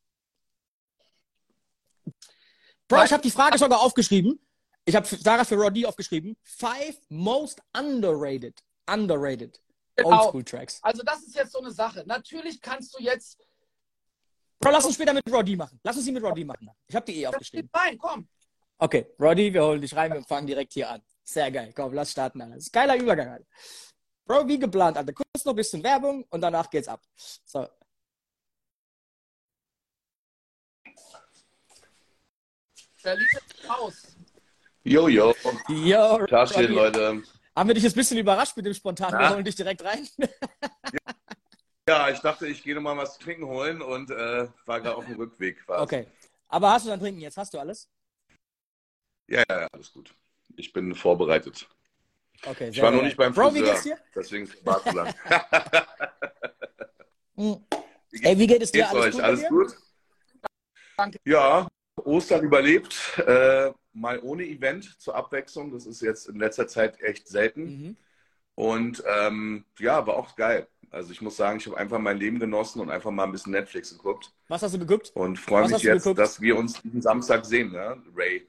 Speaker 1: Bro, ich habe die Frage sogar aufgeschrieben. Ich habe Sarah für Roddy aufgeschrieben. Five most underrated, underrated genau. Oldschool Tracks.
Speaker 2: Also das ist jetzt so eine Sache. Natürlich kannst du jetzt.
Speaker 1: Bro, lass uns später mit Roddy machen. Lass uns sie mit Roddy machen. Ich habe die eh aufgeschrieben.
Speaker 2: Nein, komm.
Speaker 1: Okay, Roddy, wir holen dich rein, wir fangen direkt hier an. Sehr geil. Komm, lass starten, Alter. Das ist geiler Übergang, Alter. Bro, wie geplant, Alter. Kurz noch ein bisschen Werbung und danach geht's ab. So.
Speaker 2: Berlin ist raus.
Speaker 3: Jojo.
Speaker 1: Yo,
Speaker 3: Taschen,
Speaker 1: Rocky.
Speaker 3: Leute.
Speaker 1: Haben wir dich jetzt ein bisschen überrascht mit dem Spontan? Wir holen dich direkt rein.
Speaker 3: Ja, ich dachte, ich gehe nochmal was zu trinken holen und äh, war gerade auf dem Rückweg. quasi.
Speaker 1: Okay. Aber hast du dann trinken jetzt? Hast du alles?
Speaker 3: Ja, ja, ja, alles gut. Ich bin vorbereitet.
Speaker 1: Okay,
Speaker 3: Ich war noch nicht beim
Speaker 1: Bro,
Speaker 3: Friseur.
Speaker 1: wie geht's dir?
Speaker 3: Deswegen war es lang.
Speaker 1: Hm. Ey, wie geht es dir?
Speaker 3: Geht's euch?
Speaker 1: bei
Speaker 3: Alles
Speaker 1: dir?
Speaker 3: gut?
Speaker 2: Danke.
Speaker 3: Ja, Ostern überlebt. Äh, mal ohne Event zur Abwechslung. Das ist jetzt in letzter Zeit echt selten.
Speaker 1: Mhm.
Speaker 3: Und ähm, ja, war auch geil. Also ich muss sagen, ich habe einfach mein Leben genossen und einfach mal ein bisschen Netflix geguckt.
Speaker 1: Was hast du geguckt?
Speaker 3: Und freue mich jetzt,
Speaker 1: geguckt?
Speaker 3: dass wir uns diesen Samstag sehen, ne? Ray.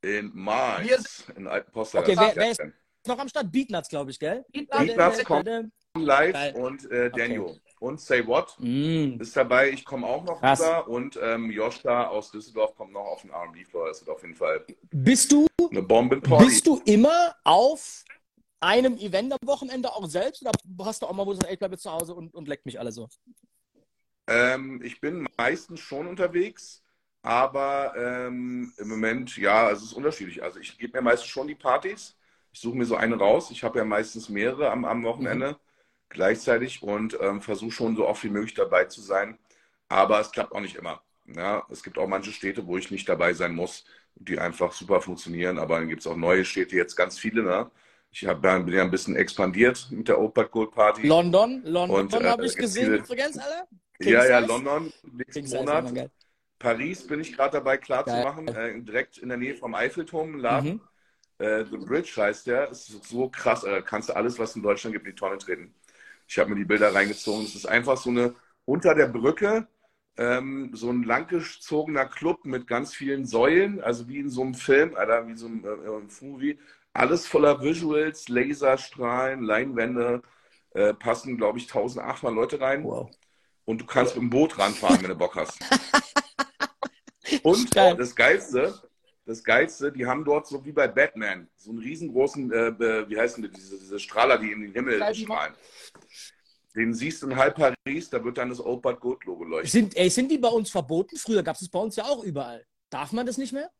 Speaker 3: In
Speaker 2: Wir
Speaker 3: Mainz, in Altenposter.
Speaker 1: Okay, wer- wer ist- Noch am Start Beatnuts, glaube ich, gell?
Speaker 3: Beatnuts kommt live
Speaker 1: Geil.
Speaker 3: und äh, Daniel. Und Say What
Speaker 1: Mm.
Speaker 3: ist dabei. Ich komme auch noch
Speaker 1: Krass.
Speaker 3: rüber. Und ähm, Joshua aus Düsseldorf kommt noch auf den R&B-Floor. Das wird auf jeden Fall
Speaker 1: Bist du,
Speaker 3: eine Bombenparty.
Speaker 1: bist du immer auf einem Event am Wochenende auch selbst? Oder hast du auch mal, wo du sagst, ich bleibe zu Hause und, und leckt mich alle so?
Speaker 3: Ähm, ich bin meistens schon unterwegs, aber ähm, im Moment, ja, also es ist unterschiedlich. Also ich gebe mir meistens schon die Partys. Ich suche mir so eine raus. Ich habe ja meistens mehrere am, am Wochenende gleichzeitig und ähm, versuche schon so oft wie möglich dabei zu sein. Aber es klappt auch nicht immer. Ja, es gibt auch manche Städte, wo ich nicht dabei sein muss, die einfach super funktionieren. Aber dann gibt es auch neue Städte, jetzt ganz viele. Ne? Ich hab, bin ja ein bisschen expandiert mit der Opat Gold Party.
Speaker 1: London, London
Speaker 3: äh,
Speaker 1: habe ich gesehen übrigens, alle.
Speaker 3: ja, ja,
Speaker 1: King Size?
Speaker 3: London, nächsten
Speaker 1: King Size,
Speaker 3: Monat. Paris bin ich gerade dabei klar
Speaker 1: Geil.
Speaker 3: zu machen, äh, direkt in der Nähe vom Eiffelturm, Laden.
Speaker 1: Mhm.
Speaker 3: Äh, The Bridge heißt der, ist so krass, äh, kannst du alles, was in Deutschland gibt, in die Tonne treten. Ich habe mir die Bilder reingezogen. Es ist einfach so eine unter der Brücke ähm, so ein langgezogener Club mit ganz vielen Säulen, also wie in so einem Film, Alter, wie so ein, äh, ein Movie. Alles voller Visuals, Laserstrahlen, Leinwände. Äh, passen, glaube ich, 1800 Leute rein.
Speaker 1: Wow.
Speaker 3: Und du kannst mit dem Boot ranfahren, wenn du Bock hast. Und
Speaker 1: Geil.
Speaker 3: das Geilste, das Geilste, die haben dort so wie bei Batman, so einen riesengroßen, äh, äh, wie heißen die, diese, diese Strahler, die in den Himmel strahlen. Den siehst du in halb Paris, da wird dann das Old But Good Logo leuchten.
Speaker 1: Sind, ey, sind die bei uns verboten? Früher gab es es bei uns ja auch überall. Darf man das nicht mehr?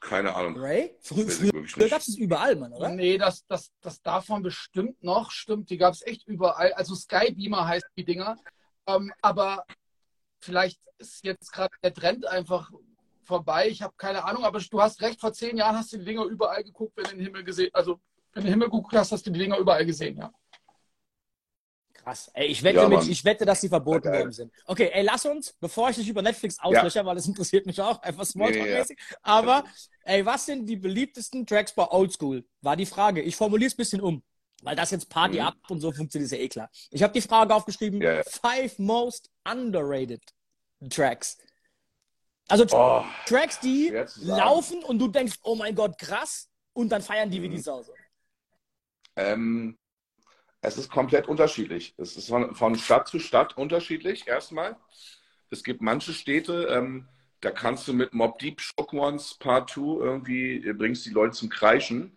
Speaker 3: Keine Ahnung.
Speaker 1: Ray? Frü früher gab es es überall, Mann, oder?
Speaker 2: Nee, das, das, das darf man bestimmt noch. Stimmt, die gab es echt überall. Also Skybeamer heißt die Dinger. Ähm, aber vielleicht ist jetzt gerade der Trend einfach vorbei. Ich habe keine Ahnung, aber du hast recht, vor zehn Jahren hast du die Dinger überall geguckt, wenn du den Himmel gesehen Also, wenn du den Himmel geguckt hast, hast du die Dinger überall gesehen, ja.
Speaker 1: Krass. Ey, ich wette,
Speaker 3: Ja,
Speaker 1: mit, ich wette, dass die verboten
Speaker 3: Ja,
Speaker 1: worden sind. Okay, ey, lass uns, bevor ich dich über Netflix auslösche, weil das interessiert mich auch, einfach Smalltalk-mäßig. Aber, ey, was sind die beliebtesten Tracks bei Oldschool? War die Frage. Ich formuliere es ein bisschen um. Weil das jetzt Party
Speaker 3: Mhm.
Speaker 1: ab und so funktioniert, ist ja eh klar. Ich habe die Frage aufgeschrieben:
Speaker 3: Ja, ja.
Speaker 1: Five most underrated Tracks. Also
Speaker 3: Oh,
Speaker 1: Tracks, die laufen und du denkst, oh mein Gott, krass, und dann feiern die wie die
Speaker 3: Mhm.
Speaker 1: Sau. so.
Speaker 3: ähm, es ist komplett unterschiedlich. Es ist von, von Stadt zu Stadt unterschiedlich, erstmal. Es gibt manche Städte, ähm, da kannst du mit Mob Deep Shock Ones Part 2 irgendwie, äh, bringst die Leute zum Kreischen.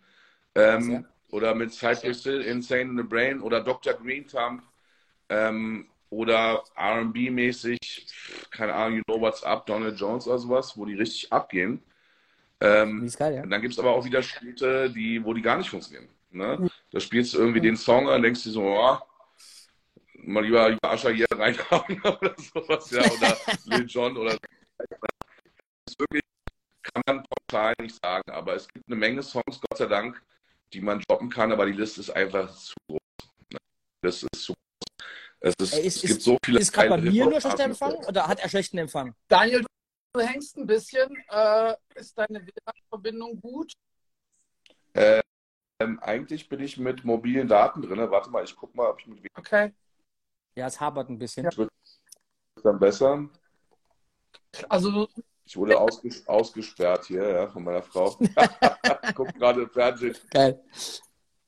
Speaker 3: Ähm,
Speaker 1: Ja.
Speaker 3: Oder mit Cypress Hill, Insane in the Brain oder Dr. Green Thumb ähm, oder RB-mäßig, keine Ahnung, You Know What's Up, Donald Jones oder sowas, wo die richtig abgehen. Ähm,
Speaker 1: geil, ja.
Speaker 3: und dann gibt es aber auch wieder Städte, die, wo die gar nicht funktionieren. Ne? Da spielst du irgendwie den Song und denkst dir so, oh, mal lieber, lieber Ascher hier reinhauen oder sowas, ja, oder Lil Jon oder das wirklich, kann man pauschal nicht sagen, aber es gibt eine Menge Songs, Gott sei Dank, die man droppen kann, aber die Liste ist einfach zu groß. Ne? Das ist zu groß. Es, ist,
Speaker 1: Ey, ist-
Speaker 3: es gibt
Speaker 1: ist-
Speaker 3: so viele
Speaker 1: Ist gerade bei mir nur schlechter Empfang oder hat er schlechten Empfang?
Speaker 2: Daniel, du hängst ein bisschen. Äh, ist deine WLAN-Verbindung gut?
Speaker 3: Ähm, eigentlich bin ich mit mobilen Daten drin. Warte mal, ich guck mal, ob ich mit
Speaker 2: Okay.
Speaker 1: Ja, es habert ein bisschen.
Speaker 3: dann besser.
Speaker 2: Also,
Speaker 3: Ich wurde ausges ausgesperrt hier, ja, von meiner Frau. Guck gerade im Fernsehen.
Speaker 1: Geil.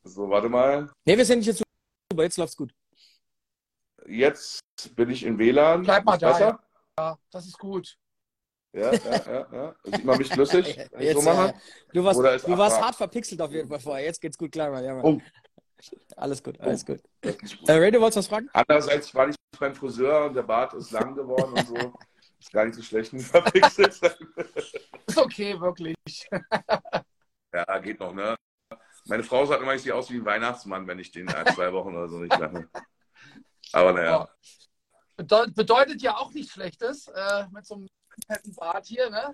Speaker 3: So, warte mal.
Speaker 1: Nee, wir sind nicht jetzt super, jetzt läuft's gut.
Speaker 3: Jetzt bin ich in WLAN.
Speaker 2: Bleib mal
Speaker 3: Ist
Speaker 2: da,
Speaker 3: Besser?
Speaker 2: ja, das ist gut.
Speaker 3: Ja, ja, ja, ja. Sieht man mich flüssig?
Speaker 1: Jetzt,
Speaker 3: so mache?
Speaker 1: äh, du warst, du warst hart verpixelt auf jeden Fall vorher. Jetzt geht's gut klar, Mann. Ja, Mann.
Speaker 3: Oh.
Speaker 1: Alles gut, alles gut.
Speaker 3: Gut.
Speaker 1: Äh, Ray, du wolltest was fragen?
Speaker 3: Andererseits war ich beim Friseur und der Bart ist lang geworden und so. Ist gar nicht so schlecht verpixelt.
Speaker 2: ist okay, wirklich.
Speaker 3: ja, geht noch, ne? Meine Frau sagt immer, ich sehe aus wie ein Weihnachtsmann, wenn ich den ein, zwei Wochen oder so nicht mache. Aber naja.
Speaker 2: Bedeutet ja auch nichts Schlechtes äh, mit so einem fetten Bart hier, ne?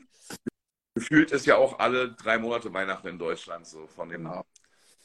Speaker 3: Gefühlt ist ja auch alle drei Monate Weihnachten in Deutschland, so von dem. Genau.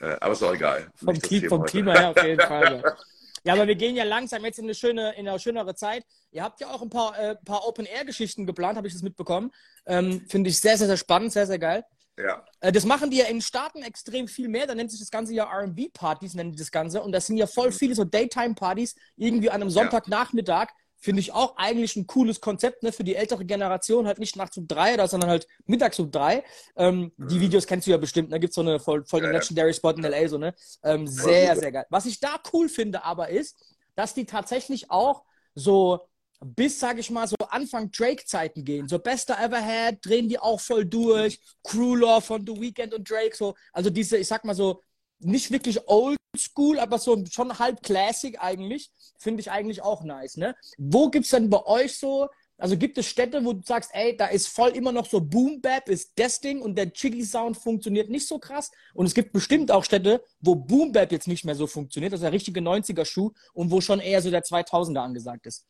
Speaker 3: Äh, aber ist auch egal.
Speaker 1: Vom, Klima, vom Klima her auf jeden Fall. Ja, aber wir gehen ja langsam jetzt in eine schöne, in eine schönere Zeit. Ihr habt ja auch ein paar, äh, paar Open-Air-Geschichten geplant, habe ich das mitbekommen. Ähm, Finde ich sehr, sehr, sehr spannend, sehr, sehr geil.
Speaker 3: Ja.
Speaker 1: Äh, das machen die ja in Staaten extrem viel mehr. Da nennt sich das Ganze ja RB-Partys, nennen die das Ganze. Und das sind ja voll viele so Daytime-Partys, irgendwie an einem Sonntagnachmittag. Finde ich auch eigentlich ein cooles Konzept ne, für die ältere Generation, halt nicht nachts um drei, oder, sondern halt mittags um drei. Ähm, mhm. Die Videos kennst du ja bestimmt, da ne? gibt es so eine voll, voll ja, Legendary Spot in LA, so, ne? Ähm, sehr, sehr geil. Was ich da cool finde aber ist, dass die tatsächlich auch so bis, sage ich mal, so Anfang Drake-Zeiten gehen. So Bester Ever Had drehen die auch voll durch. Crueler von The Weeknd und Drake, so. Also diese, ich sag mal so, nicht wirklich old school, aber so schon halb classic eigentlich. Finde ich eigentlich auch nice, ne? Wo gibt's denn bei euch so, also gibt es Städte, wo du sagst, ey, da ist voll immer noch so Boom Bap, ist das Ding und der Chiggy Sound funktioniert nicht so krass. Und es gibt bestimmt auch Städte, wo Boom Bap jetzt nicht mehr so funktioniert, das ist der richtige 90er Schuh und wo schon eher so der 2000er angesagt ist.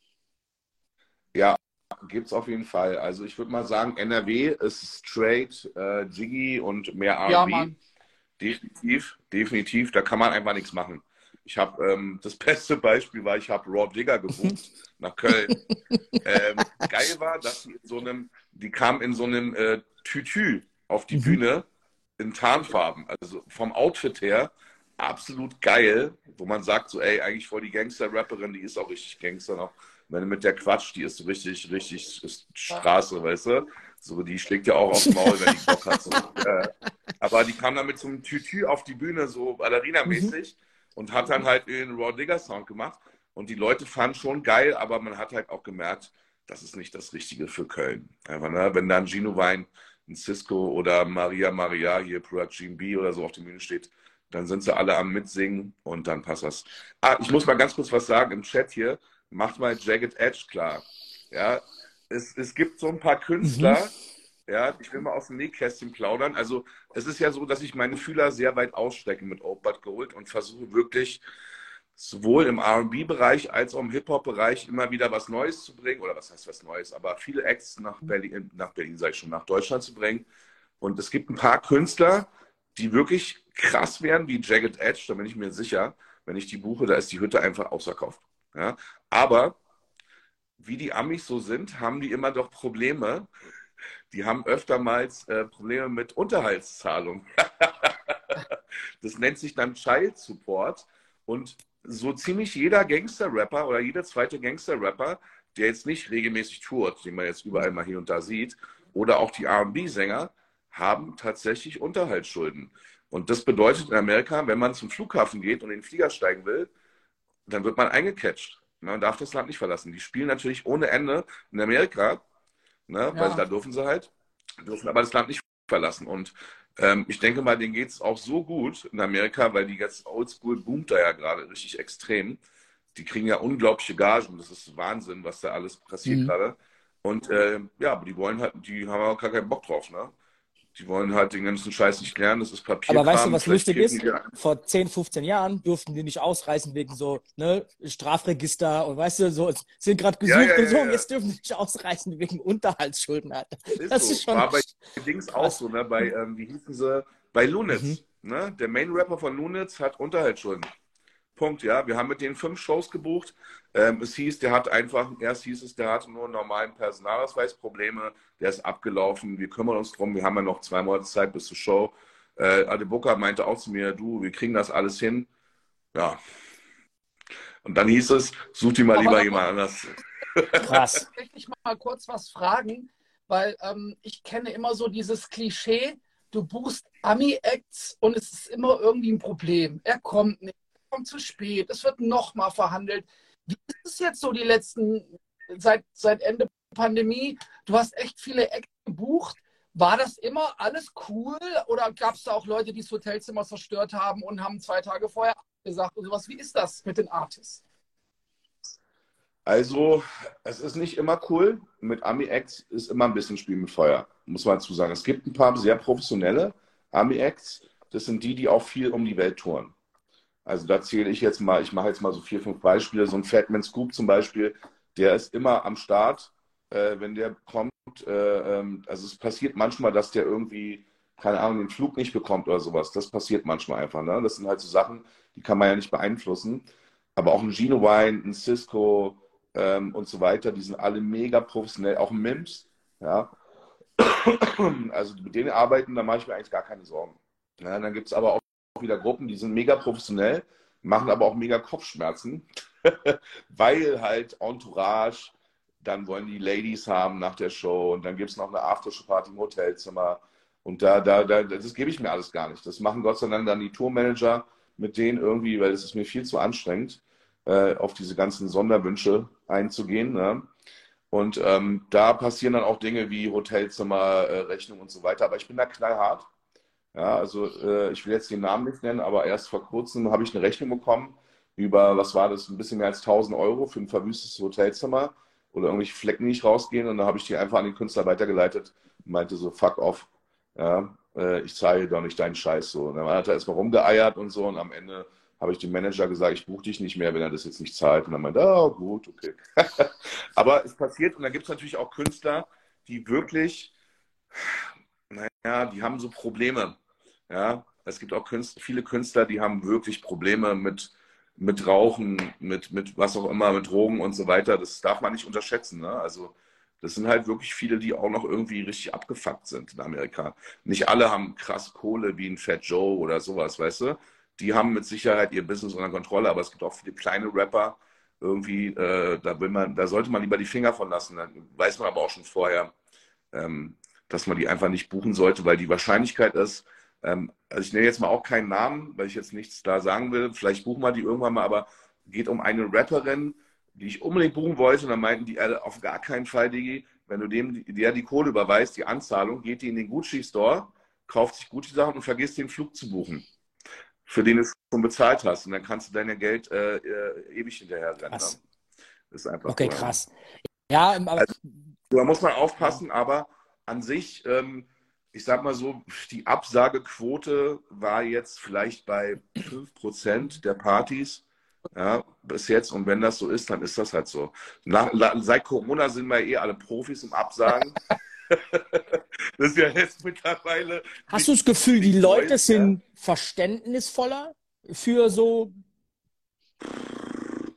Speaker 3: Gibt es auf jeden Fall. Also ich würde mal sagen, NRW ist straight, äh, Jiggy und mehr R&B. Ja, definitiv, definitiv. Da kann man einfach nichts machen. Ich habe ähm, das beste Beispiel war, ich habe Raw Digger gebucht nach Köln. ähm, geil war, dass die in so einem, die kam in so einem äh, Tütü auf die mhm. Bühne in Tarnfarben. Also vom Outfit her absolut geil, wo man sagt so, ey, eigentlich voll die Gangster-Rapperin, die ist auch richtig Gangster noch wenn du mit der Quatsch, die ist so richtig, richtig ist Straße, weißt du? So, die schlägt ja auch aufs Maul, wenn die Bock hat. So. Äh, aber die kam dann mit so einem Tütü auf die Bühne, so Ballerina-mäßig, mhm. und hat dann halt den Raw Digger Sound gemacht. Und die Leute fanden schon geil, aber man hat halt auch gemerkt, das ist nicht das Richtige für Köln. Einfach, ne? Wenn dann Gino Wein, ein Cisco oder Maria Maria hier, Protein B oder so auf der Bühne steht, dann sind sie alle am Mitsingen und dann passt das. Ah, ich muss mal ganz kurz was sagen im Chat hier macht mal Jagged Edge klar. Ja, es, es gibt so ein paar Künstler, mhm. ja, ich will mal aus dem Nähkästchen plaudern. Also es ist ja so, dass ich meine Fühler sehr weit ausstrecke mit Old But Gold und versuche wirklich sowohl im R&B-Bereich als auch im Hip-Hop-Bereich immer wieder was Neues zu bringen. Oder was heißt was Neues? Aber viele Acts nach Berlin, nach Berlin sage ich schon, nach Deutschland zu bringen. Und es gibt ein paar Künstler, die wirklich krass werden, wie Jagged Edge, da bin ich mir sicher. Wenn ich die buche, da ist die Hütte einfach ausverkauft. Ja? Aber wie die Amis so sind, haben die immer doch Probleme. Die haben öftermals äh, Probleme mit Unterhaltszahlung. das nennt sich dann Child Support. Und so ziemlich jeder Gangster-Rapper oder jeder zweite Gangster-Rapper, der jetzt nicht regelmäßig tourt, den man jetzt überall mal hier und da sieht, oder auch die RB-Sänger, haben tatsächlich Unterhaltsschulden. Und das bedeutet in Amerika, wenn man zum Flughafen geht und in den Flieger steigen will, dann wird man eingecatcht. Ne, man darf das Land nicht verlassen. Die spielen natürlich ohne Ende in Amerika, ne, ja. weil da dürfen sie halt, dürfen aber das Land nicht verlassen. Und ähm, ich denke mal, denen geht es auch so gut in Amerika, weil die jetzt Oldschool boomt da ja gerade richtig extrem. Die kriegen ja unglaubliche Gagen. Das ist Wahnsinn, was da alles passiert mhm. gerade. Und äh, ja, aber die wollen halt, die haben auch gar keinen Bock drauf, ne? Die wollen halt den ganzen Scheiß nicht lernen, das ist Papier.
Speaker 1: Aber weißt du, was lustig ist? Vor 10, 15 Jahren durften die nicht ausreisen wegen so ne, Strafregister und weißt du, so sind gerade gesucht ja, ja, und so, und jetzt dürfen die nicht ausreisen wegen Unterhaltsschulden.
Speaker 3: Ist das so. ist schon. War bei Dings auch so, ne? Bei, ähm, wie hießen sie? Bei Lunitz. Mhm. Ne? Der Main-Rapper von Lunitz hat Unterhaltsschulden. Punkt, ja. Wir haben mit denen fünf Shows gebucht. Ähm, es hieß, der hat einfach, erst hieß es, der hatte nur einen normalen Personalausweisprobleme, der ist abgelaufen, wir kümmern uns drum, wir haben ja noch zwei Monate Zeit bis zur Show. Äh, Adebuka meinte auch zu mir, du, wir kriegen das alles hin. Ja. Und dann hieß es, such dir mal lieber jemand anders.
Speaker 2: Krass. Ich mal kurz was fragen, weil ähm, ich kenne immer so dieses Klischee, du buchst Ami-Acts und es ist immer irgendwie ein Problem. Er kommt nicht, kommt zu spät, es wird nochmal verhandelt. Wie ist es jetzt so die letzten, seit, seit Ende Pandemie? Du hast echt viele Ecken gebucht. War das immer alles cool oder gab es da auch Leute, die das Hotelzimmer zerstört haben und haben zwei Tage vorher gesagt und sowas? Wie ist das mit den Artists?
Speaker 3: Also, es ist nicht immer cool. Mit Ami-Acts ist immer ein bisschen Spiel mit Feuer, muss man dazu sagen. Es gibt ein paar sehr professionelle Ami-Acts. Das sind die, die auch viel um die Welt touren. Also da zähle ich jetzt mal, ich mache jetzt mal so vier, fünf Beispiele. So ein Fatman Scoop zum Beispiel, der ist immer am Start, äh, wenn der kommt. Äh, ähm, also es passiert manchmal, dass der irgendwie, keine Ahnung, den Flug nicht bekommt oder sowas. Das passiert manchmal einfach. Ne? Das sind halt so Sachen, die kann man ja nicht beeinflussen. Aber auch ein Gino Wine, ein Cisco, ähm, und so weiter, die sind alle mega professionell, auch MIMS, ja. Also mit denen arbeiten, da mache ich mir eigentlich gar keine Sorgen. Ja, dann gibt es aber auch wieder Gruppen, die sind mega professionell, machen aber auch mega Kopfschmerzen, weil halt Entourage, dann wollen die Ladies haben nach der Show und dann gibt es noch eine Aftershow-Party im Hotelzimmer. Und da, da, da, das gebe ich mir alles gar nicht. Das machen Gott sei Dank dann die Tourmanager mit denen irgendwie, weil es ist mir viel zu anstrengend äh, auf diese ganzen Sonderwünsche einzugehen. Ne? Und ähm, da passieren dann auch Dinge wie Hotelzimmer, äh, Rechnung und so weiter. Aber ich bin da knallhart. Ja, also äh, ich will jetzt den Namen nicht nennen, aber erst vor kurzem habe ich eine Rechnung bekommen über, was war das, ein bisschen mehr als 1000 Euro für ein verwüstetes Hotelzimmer oder irgendwelche Flecken nicht rausgehen. Und dann habe ich die einfach an den Künstler weitergeleitet und meinte so, fuck off. Ja, äh, ich zahle doch nicht deinen Scheiß so. Und dann hat er erstmal rumgeeiert und so und am Ende habe ich dem Manager gesagt, ich buche dich nicht mehr, wenn er das jetzt nicht zahlt. Und dann meinte er, oh, gut, okay. Aber es passiert, und da gibt es natürlich auch Künstler, die wirklich, naja, die haben so Probleme. Ja, es gibt auch Künstler, viele Künstler, die haben wirklich Probleme mit, mit Rauchen, mit, mit was auch immer, mit Drogen und so weiter. Das darf man nicht unterschätzen. Ne? Also, das sind halt wirklich viele, die auch noch irgendwie richtig abgefuckt sind in Amerika. Nicht alle haben krass Kohle wie ein Fat Joe oder sowas, weißt du? die haben mit Sicherheit ihr Business unter Kontrolle, aber es gibt auch viele kleine Rapper, irgendwie, äh, da will man, da sollte man lieber die Finger von lassen. Dann weiß man aber auch schon vorher, ähm, dass man die einfach nicht buchen sollte, weil die Wahrscheinlichkeit ist, ähm, also ich nenne jetzt mal auch keinen Namen, weil ich jetzt nichts da sagen will, vielleicht buchen wir die irgendwann mal, aber geht um eine Rapperin, die ich unbedingt buchen wollte und dann meinten die alle auf gar keinen Fall, Digi, wenn du dem der die Kohle überweist, die Anzahlung, geht die in den Gucci Store, kauft sich Gucci Sachen und vergisst den Flug zu buchen für den du schon bezahlt hast. Und dann kannst du dein Geld äh, äh, ewig hinterher rennen. Ne?
Speaker 1: Ist einfach okay, krass. Ja, aber
Speaker 3: also, da muss man aufpassen, aber an sich, ähm, ich sag mal so, die Absagequote war jetzt vielleicht bei 5% der Partys. Ja, bis jetzt. Und wenn das so ist, dann ist das halt so. Nach, seit Corona sind wir eh alle Profis im Absagen.
Speaker 1: Das ist ja jetzt mittlerweile. Hast du das Gefühl, die Leute Leute, sind ja? verständnisvoller für so.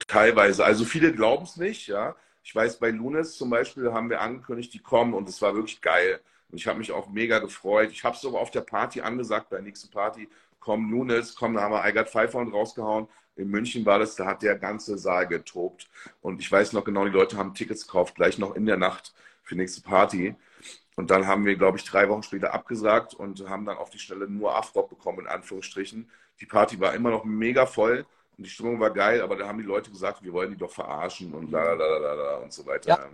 Speaker 3: Teilweise. Also viele glauben es nicht, ja. Ich weiß, bei Lunes zum Beispiel haben wir angekündigt, die kommen und es war wirklich geil. Und ich habe mich auch mega gefreut. Ich habe es sogar auf der Party angesagt, bei der nächsten Party, komm Lunes, komm, da haben wir I Got Five rausgehauen. In München war das, da hat der ganze Saal getobt. Und ich weiß noch genau, die Leute haben Tickets gekauft, gleich noch in der Nacht für die nächste Party. Und dann haben wir, glaube ich, drei Wochen später abgesagt und haben dann auf die Stelle nur Afrock bekommen, in Anführungsstrichen. Die Party war immer noch mega voll und die Stimmung war geil, aber da haben die Leute gesagt, wir wollen die doch verarschen und la la la la la und so weiter. Ja.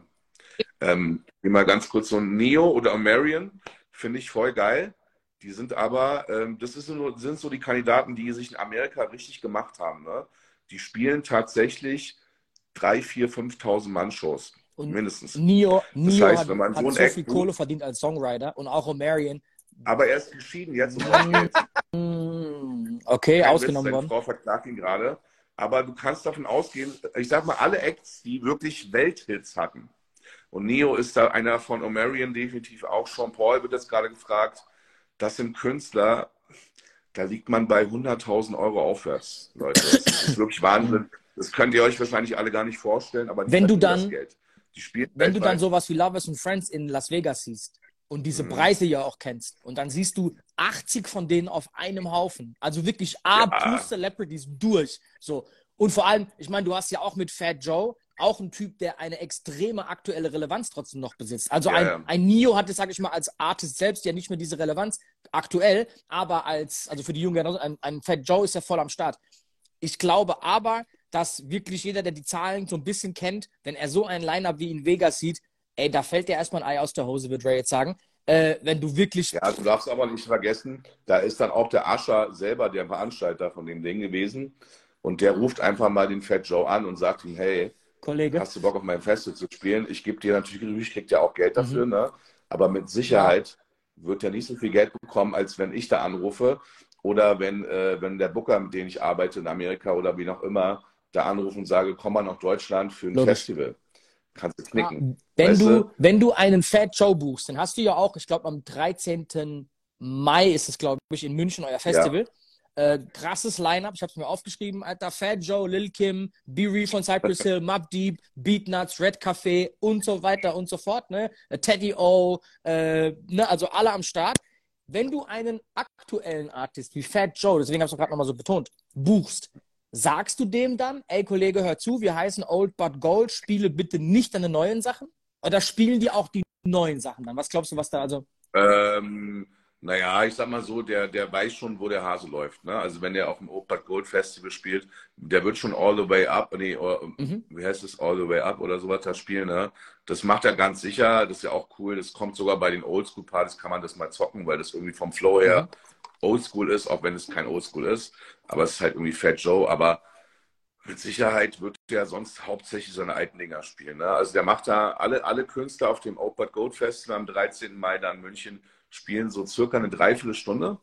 Speaker 3: Ähm, immer ganz kurz so ein Neo oder Amerian, finde ich voll geil. Die sind aber, ähm, das ist sind so die Kandidaten, die sich in Amerika richtig gemacht haben. Ne? Die spielen tatsächlich drei, vier, 5.000 Mann-Shows. Mindestens.
Speaker 1: Neo, Neo das heißt, hat, wenn man hat so, so viel Kohle verdient als Songwriter und auch Omarion.
Speaker 3: Aber er ist geschieden jetzt.
Speaker 1: Mm, okay, Kein ausgenommen worden.
Speaker 3: Frau verklagt ihn gerade. Aber du kannst davon ausgehen, ich sag mal, alle Acts, die wirklich Welthits hatten. Und Neo ist da einer von Omarion definitiv auch. Sean Paul wird jetzt gerade gefragt. Das sind Künstler, da liegt man bei 100.000 Euro aufwärts, Leute. Das ist wirklich Wahnsinn. Das könnt ihr euch wahrscheinlich alle gar nicht vorstellen, aber
Speaker 1: wenn du dann die Wenn du dann sowas wie Lovers and Friends in Las Vegas siehst und diese mhm. Preise ja auch kennst und dann siehst du 80 von denen auf einem Haufen. Also wirklich A ja. plus Celebrities durch. So. Und vor allem, ich meine, du hast ja auch mit Fat Joe auch einen Typ, der eine extreme aktuelle Relevanz trotzdem noch besitzt. Also ja, ein, ja. ein Neo hatte, sage ich mal, als Artist selbst ja nicht mehr diese Relevanz aktuell, aber als, also für die Jungen, ein, ein Fat Joe ist ja voll am Start. Ich glaube aber, dass wirklich jeder, der die Zahlen so ein bisschen kennt, wenn er so ein Line-Up wie in Vegas sieht, ey, da fällt dir erstmal ein Ei aus der Hose, wird Ray jetzt sagen. Äh, wenn du wirklich.
Speaker 3: Ja, du darfst aber nicht vergessen, da ist dann auch der Ascher selber der Veranstalter von dem Ding gewesen. Und der ruft einfach mal den Fat Joe an und sagt ihm, hey,
Speaker 1: Kollege.
Speaker 3: hast du Bock auf mein Festival zu spielen? Ich gebe dir natürlich, ich krieg ja auch Geld dafür, mhm. ne? Aber mit Sicherheit wird er nicht so viel Geld bekommen, als wenn ich da anrufe oder wenn, äh, wenn der Booker, mit dem ich arbeite in Amerika oder wie auch immer, da anrufe und sage, komm mal nach Deutschland für ein Logisch. Festival. Kannst du knicken.
Speaker 1: Ja, wenn, du, wenn du einen Fat Joe buchst, dann hast du ja auch, ich glaube am 13. Mai ist es, glaube ich, in München euer Festival. Ja. Äh, krasses Line-Up, ich habe es mir aufgeschrieben, Alter. Fat Joe, Lil Kim, B. Ree von Cypress Hill, Mob Deep, Beat Nuts, Red Café und so weiter und so fort. Ne? Äh, Teddy O, äh, ne? also alle am Start. Wenn du einen aktuellen Artist wie Fat Joe, deswegen habe ich es gerade nochmal so betont, buchst, sagst du dem dann, ey Kollege, hör zu, wir heißen Old But Gold, spiele bitte nicht deine neuen Sachen? Oder spielen die auch die neuen Sachen dann? Was glaubst du, was da also?
Speaker 3: Ähm, naja, ich sag mal so, der, der weiß schon, wo der Hase läuft. Ne? Also wenn der auf dem Opat Gold Festival spielt, der wird schon All the Way Up, nee, or, mhm. wie heißt das, All the Way Up oder sowas da spielen. Ne? Das macht er ganz sicher, das ist ja auch cool. Das kommt sogar bei den Oldschool-Partys, kann man das mal zocken, weil das irgendwie vom Flow her mhm. Oldschool ist, auch wenn es kein Oldschool ist. Aber es ist halt irgendwie Fat Joe, aber mit Sicherheit wird der sonst hauptsächlich seine alten Dinger spielen. Ne? Also der macht da alle, alle Künstler auf dem Opat Gold Festival am 13. Mai da in München spielen so circa eine Dreiviertelstunde.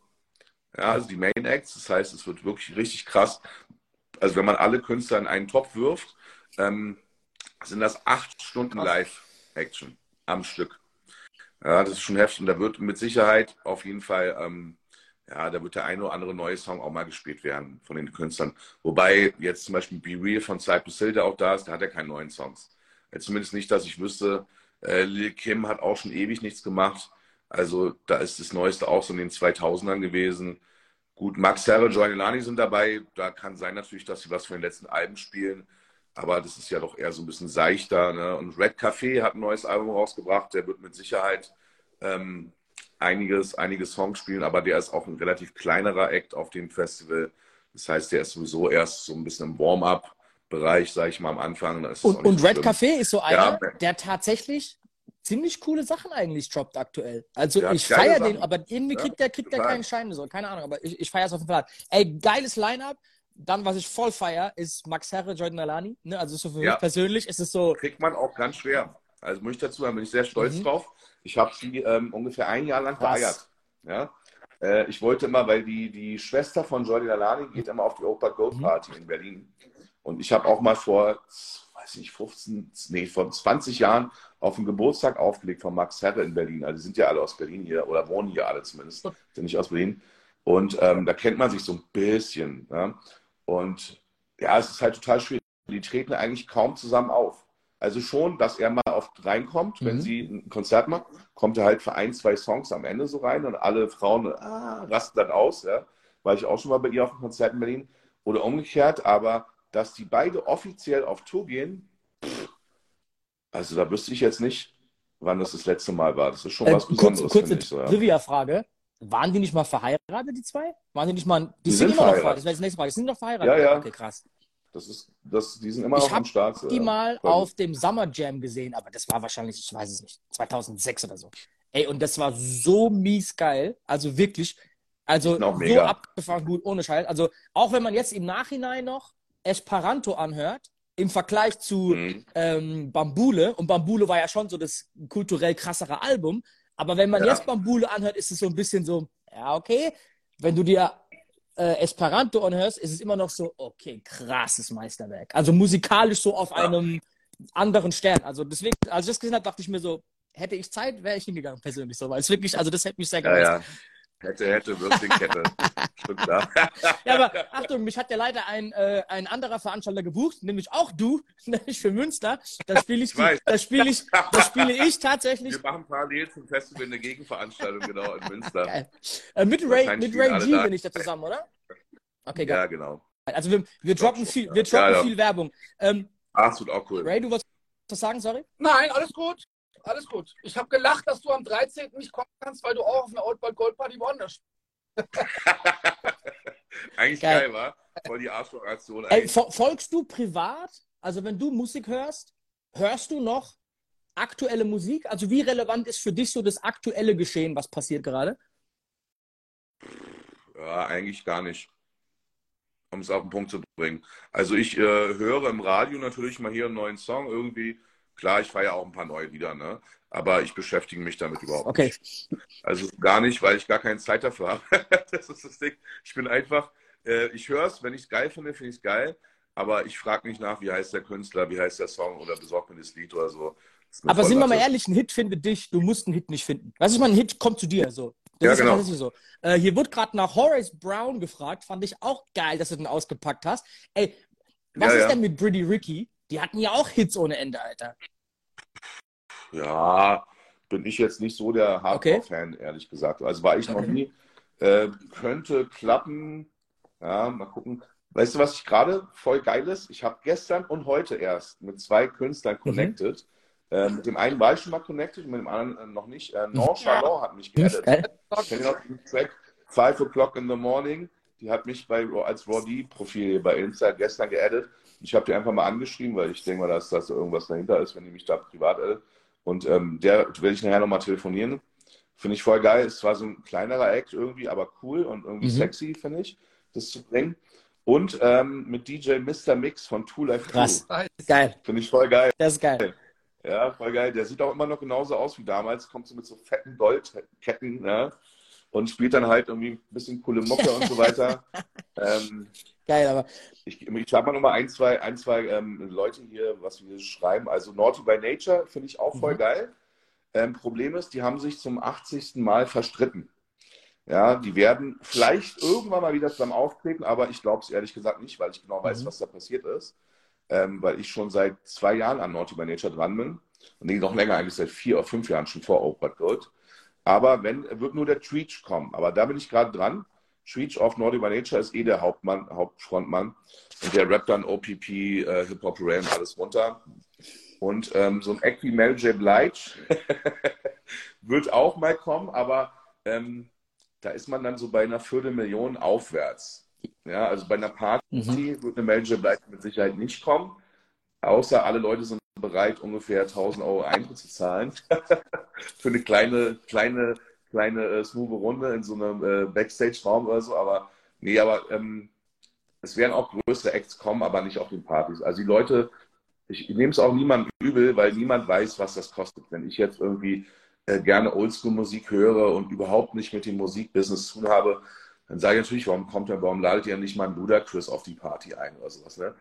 Speaker 3: Ja, also die Main Acts. Das heißt, es wird wirklich richtig krass. Also wenn man alle Künstler in einen Topf wirft, ähm, sind das acht Stunden Live-Action am Stück. Ja, das ist schon heftig. Und da wird mit Sicherheit auf jeden Fall, ähm, ja, da wird der eine oder andere neue Song auch mal gespielt werden von den Künstlern. Wobei jetzt zum Beispiel Be Real von Cypress Hill, der auch da ist, der hat ja keine neuen Songs. Zumindest nicht, dass ich wüsste. Äh, Lil Kim hat auch schon ewig nichts gemacht. Also da ist das Neueste auch so in den 2000ern gewesen. Gut, Max Herre, Joy Lani sind dabei. Da kann sein natürlich, dass sie was von den letzten Alben spielen. Aber das ist ja doch eher so ein bisschen seichter. Ne? Und Red Café hat ein neues Album rausgebracht. Der wird mit Sicherheit ähm, einiges, einige Songs spielen. Aber der ist auch ein relativ kleinerer Act auf dem Festival. Das heißt, der ist sowieso erst so ein bisschen im Warm-up-Bereich, sage ich mal am Anfang.
Speaker 1: und, und Red Café ist so einer, ja, der tatsächlich ziemlich coole Sachen eigentlich droppt aktuell. Also ja, ich feiere den, aber irgendwie kriegt der, kriegt der keinen Schein so, keine Ahnung, aber ich, ich feiere es auf jeden Fall. Ey, geiles Line-Up. Dann, was ich voll feiere, ist Max Herre, Jordan Alani. Ne? Also so für ja. mich persönlich ist es so.
Speaker 3: Kriegt man auch ganz schwer. Also muss ich dazu sagen, bin ich sehr stolz mhm. drauf. Ich habe sie ähm, ungefähr ein Jahr lang vereiert. Ja? Äh, ich wollte immer, weil die, die Schwester von Jordan Alani geht immer auf die Opa Gold mhm. Party mhm. in Berlin. Und ich habe auch mal vor, weiß nicht, 15, nee, vor 20 Jahren auf den Geburtstag aufgelegt von Max Herre in Berlin. Also die sind ja alle aus Berlin hier oder wohnen hier alle zumindest, sind nicht aus Berlin. Und ähm, da kennt man sich so ein bisschen. Ja? Und ja, es ist halt total schwierig. Die treten eigentlich kaum zusammen auf. Also schon, dass er mal oft reinkommt, mhm. wenn sie ein Konzert macht, kommt er halt für ein, zwei Songs am Ende so rein und alle Frauen ah, rasten dann aus. Ja? War ich auch schon mal bei ihr auf einem Konzert in Berlin. Oder umgekehrt, aber dass die beide offiziell auf Tour gehen, pff, also da wüsste ich jetzt nicht, wann das das letzte Mal war. Das ist schon äh, was Besonderes.
Speaker 1: Kurz, kurze so, ja. Trivia-Frage. Waren die nicht mal verheiratet, die zwei? Waren die nicht mal. Die, die sind, sind, immer noch verheiratet. Das wäre die nächste Frage. Die sind noch verheiratet.
Speaker 3: Ja, ja.
Speaker 1: Okay, krass.
Speaker 3: Das ist, das, die sind immer noch am Start.
Speaker 1: Ich habe die mal ja. auf dem Summer Jam gesehen, aber das war wahrscheinlich, ich weiß es nicht, 2006 oder so. Ey, und das war so mies geil. Also wirklich, also so abgefahren gut, ohne Scheiß. Also auch wenn man jetzt im Nachhinein noch Esperanto anhört, im Vergleich zu mhm. ähm, Bambule, und Bambule war ja schon so das kulturell krassere Album, aber wenn man ja. jetzt Bambule anhört, ist es so ein bisschen so, ja, okay. Wenn du dir äh, Esperanto anhörst, ist es immer noch so, okay, krasses Meisterwerk. Also musikalisch so auf ja. einem anderen Stern. Also deswegen, als ich das gesehen habe, dachte ich mir so, hätte ich Zeit, wäre ich hingegangen, persönlich so, weil es wirklich, also das hätte mich sehr gereizt. Ja.
Speaker 3: Hätte, hätte, Würstchenkette. Stimmt, klar.
Speaker 1: ja, aber Achtung, mich hat ja leider ein, äh, ein anderer Veranstalter gebucht, nämlich auch du, nämlich für Münster. Da spiele ich, ich das spiele ich, das spiele ich tatsächlich.
Speaker 3: Wir machen parallel zum Festival eine Gegenveranstaltung, genau, in Münster.
Speaker 1: Äh, mit Ray, mit Ray G bin ich da zusammen, oder?
Speaker 3: Okay, geil. Ja, genau.
Speaker 1: Also wir, wir droppen viel, wir droppen ja, ja. viel Werbung. Ähm,
Speaker 3: Ach, das wird auch cool.
Speaker 1: Ray, du wolltest was sagen, sorry?
Speaker 2: Nein, alles gut alles gut. Ich habe gelacht, dass du am 13. nicht kommen kannst, weil du auch auf einer Old Boy Gold Party woanders
Speaker 3: Eigentlich geil, geil war. Voll die Arschloch-Aktion.
Speaker 1: folgst du privat? Also wenn du Musik hörst, hörst du noch aktuelle Musik? Also wie relevant ist für dich so das aktuelle Geschehen, was passiert gerade?
Speaker 3: Ja, eigentlich gar nicht. um es auf den Punkt zu bringen. Also ich äh, höre im Radio natürlich mal hier einen neuen Song irgendwie. Klar, ich feiere auch ein paar neue Lieder, ne? aber ich beschäftige mich damit überhaupt
Speaker 1: okay.
Speaker 3: nicht. Also gar nicht, weil ich gar keine Zeit dafür habe. das ist das Ding. Ich bin einfach, äh, ich höre es, wenn ich es geil finde, finde ich es geil, aber ich frage nicht nach, wie heißt der Künstler, wie heißt der Song oder besorgt mir das Lied oder so.
Speaker 1: Aber sind wir mal ehrlich, ein Hit findet dich, du musst einen Hit nicht finden. Weißt du, ich meine, ein Hit kommt zu dir. So. Das
Speaker 3: ja,
Speaker 1: ist
Speaker 3: genau.
Speaker 1: so. Äh, hier wird gerade nach Horace Brown gefragt, fand ich auch geil, dass du den ausgepackt hast. Ey, was
Speaker 3: Ja,
Speaker 1: ist
Speaker 3: ja.
Speaker 1: denn mit Pretty Ricky? Die hatten ja auch Hits ohne Ende, Alter.
Speaker 3: Ja, bin ich jetzt nicht so der Hardcore-Fan, ehrlich gesagt. Also war ich noch
Speaker 1: Okay.
Speaker 3: nie. Äh, könnte klappen. Ja, mal gucken. Weißt du, was ich gerade voll geil ist? Ich habe gestern und heute erst mit zwei Künstlern connected. Äh, mit dem einen war ich schon mal connected, mit dem anderen äh, noch nicht. Äh, Nonchalant hat mich.
Speaker 1: Geil.
Speaker 3: Ich kenne noch den Track Five O'Clock in the Morning. Die hat mich bei, als Roddy-Profil bei Insta gestern geaddet. Ich habe die einfach mal angeschrieben, weil ich denke mal, dass das irgendwas dahinter ist, wenn die mich da privat addet. Und ähm, der werde ich nachher nochmal telefonieren. Finde ich voll geil. Es war so ein kleinerer Act irgendwie, aber cool und irgendwie
Speaker 1: Mhm.
Speaker 3: sexy, finde ich, das zu bringen. Und ähm, mit DJ Mr. Mix von Two Life
Speaker 1: Krass.
Speaker 3: Crew.
Speaker 1: Geil.
Speaker 3: Finde ich voll geil.
Speaker 1: Das ist geil.
Speaker 3: Ja, voll geil. Der sieht auch immer noch genauso aus wie damals. Kommt so mit so fetten Goldketten, ja. Und spielt dann halt irgendwie ein bisschen coole Mucke und so weiter. Ähm,
Speaker 1: Geil, aber
Speaker 3: ich ich sag mal nochmal ein, zwei, ein, zwei ähm, Leute hier, was wir hier schreiben. Also Naughty by Nature finde ich auch voll
Speaker 1: Mhm.
Speaker 3: geil. Ähm, Problem ist, die haben sich zum 80. Mal verstritten. Ja, die werden vielleicht irgendwann mal wieder zusammen auftreten, aber ich glaube es ehrlich gesagt nicht, weil ich genau weiß,
Speaker 1: Mhm.
Speaker 3: was da passiert ist. Ähm, weil ich schon seit zwei Jahren an Naughty by Nature dran bin. Und nee, noch länger, eigentlich seit vier oder fünf Jahren schon vor Open Gold. Aber wenn, wird nur der Treach kommen. Aber da bin ich gerade dran. Treach auf Naughty by Nature ist eh der Hauptmann, Hauptfrontmann. Und der rappt dann OPP, äh, Hip-Hop Ram, alles runter. Und ähm, so ein Act wie Mel J. Blige wird auch mal kommen, aber ähm, da ist man dann so bei einer Viertelmillion aufwärts. Ja, also bei einer Party
Speaker 1: Mhm.
Speaker 3: wird eine Mel J. Blige mit Sicherheit nicht kommen, außer alle Leute sind bereit, ungefähr 1000 Euro Eintritt zu zahlen für eine kleine, kleine, kleine äh, smooth Runde in so einem äh, Backstage-Raum oder so. Aber nee, aber ähm, es werden auch größere Acts kommen, aber nicht auf den Partys. Also die Leute, ich, nehme es auch niemandem übel, weil niemand weiß, was das kostet. Wenn ich jetzt irgendwie äh, gerne Oldschool-Musik höre und überhaupt nicht mit dem Musikbusiness zu tun habe, dann sage ich natürlich, warum kommt er, warum ladet ihr nicht mal einen Ludacris auf die Party ein oder sowas, ne?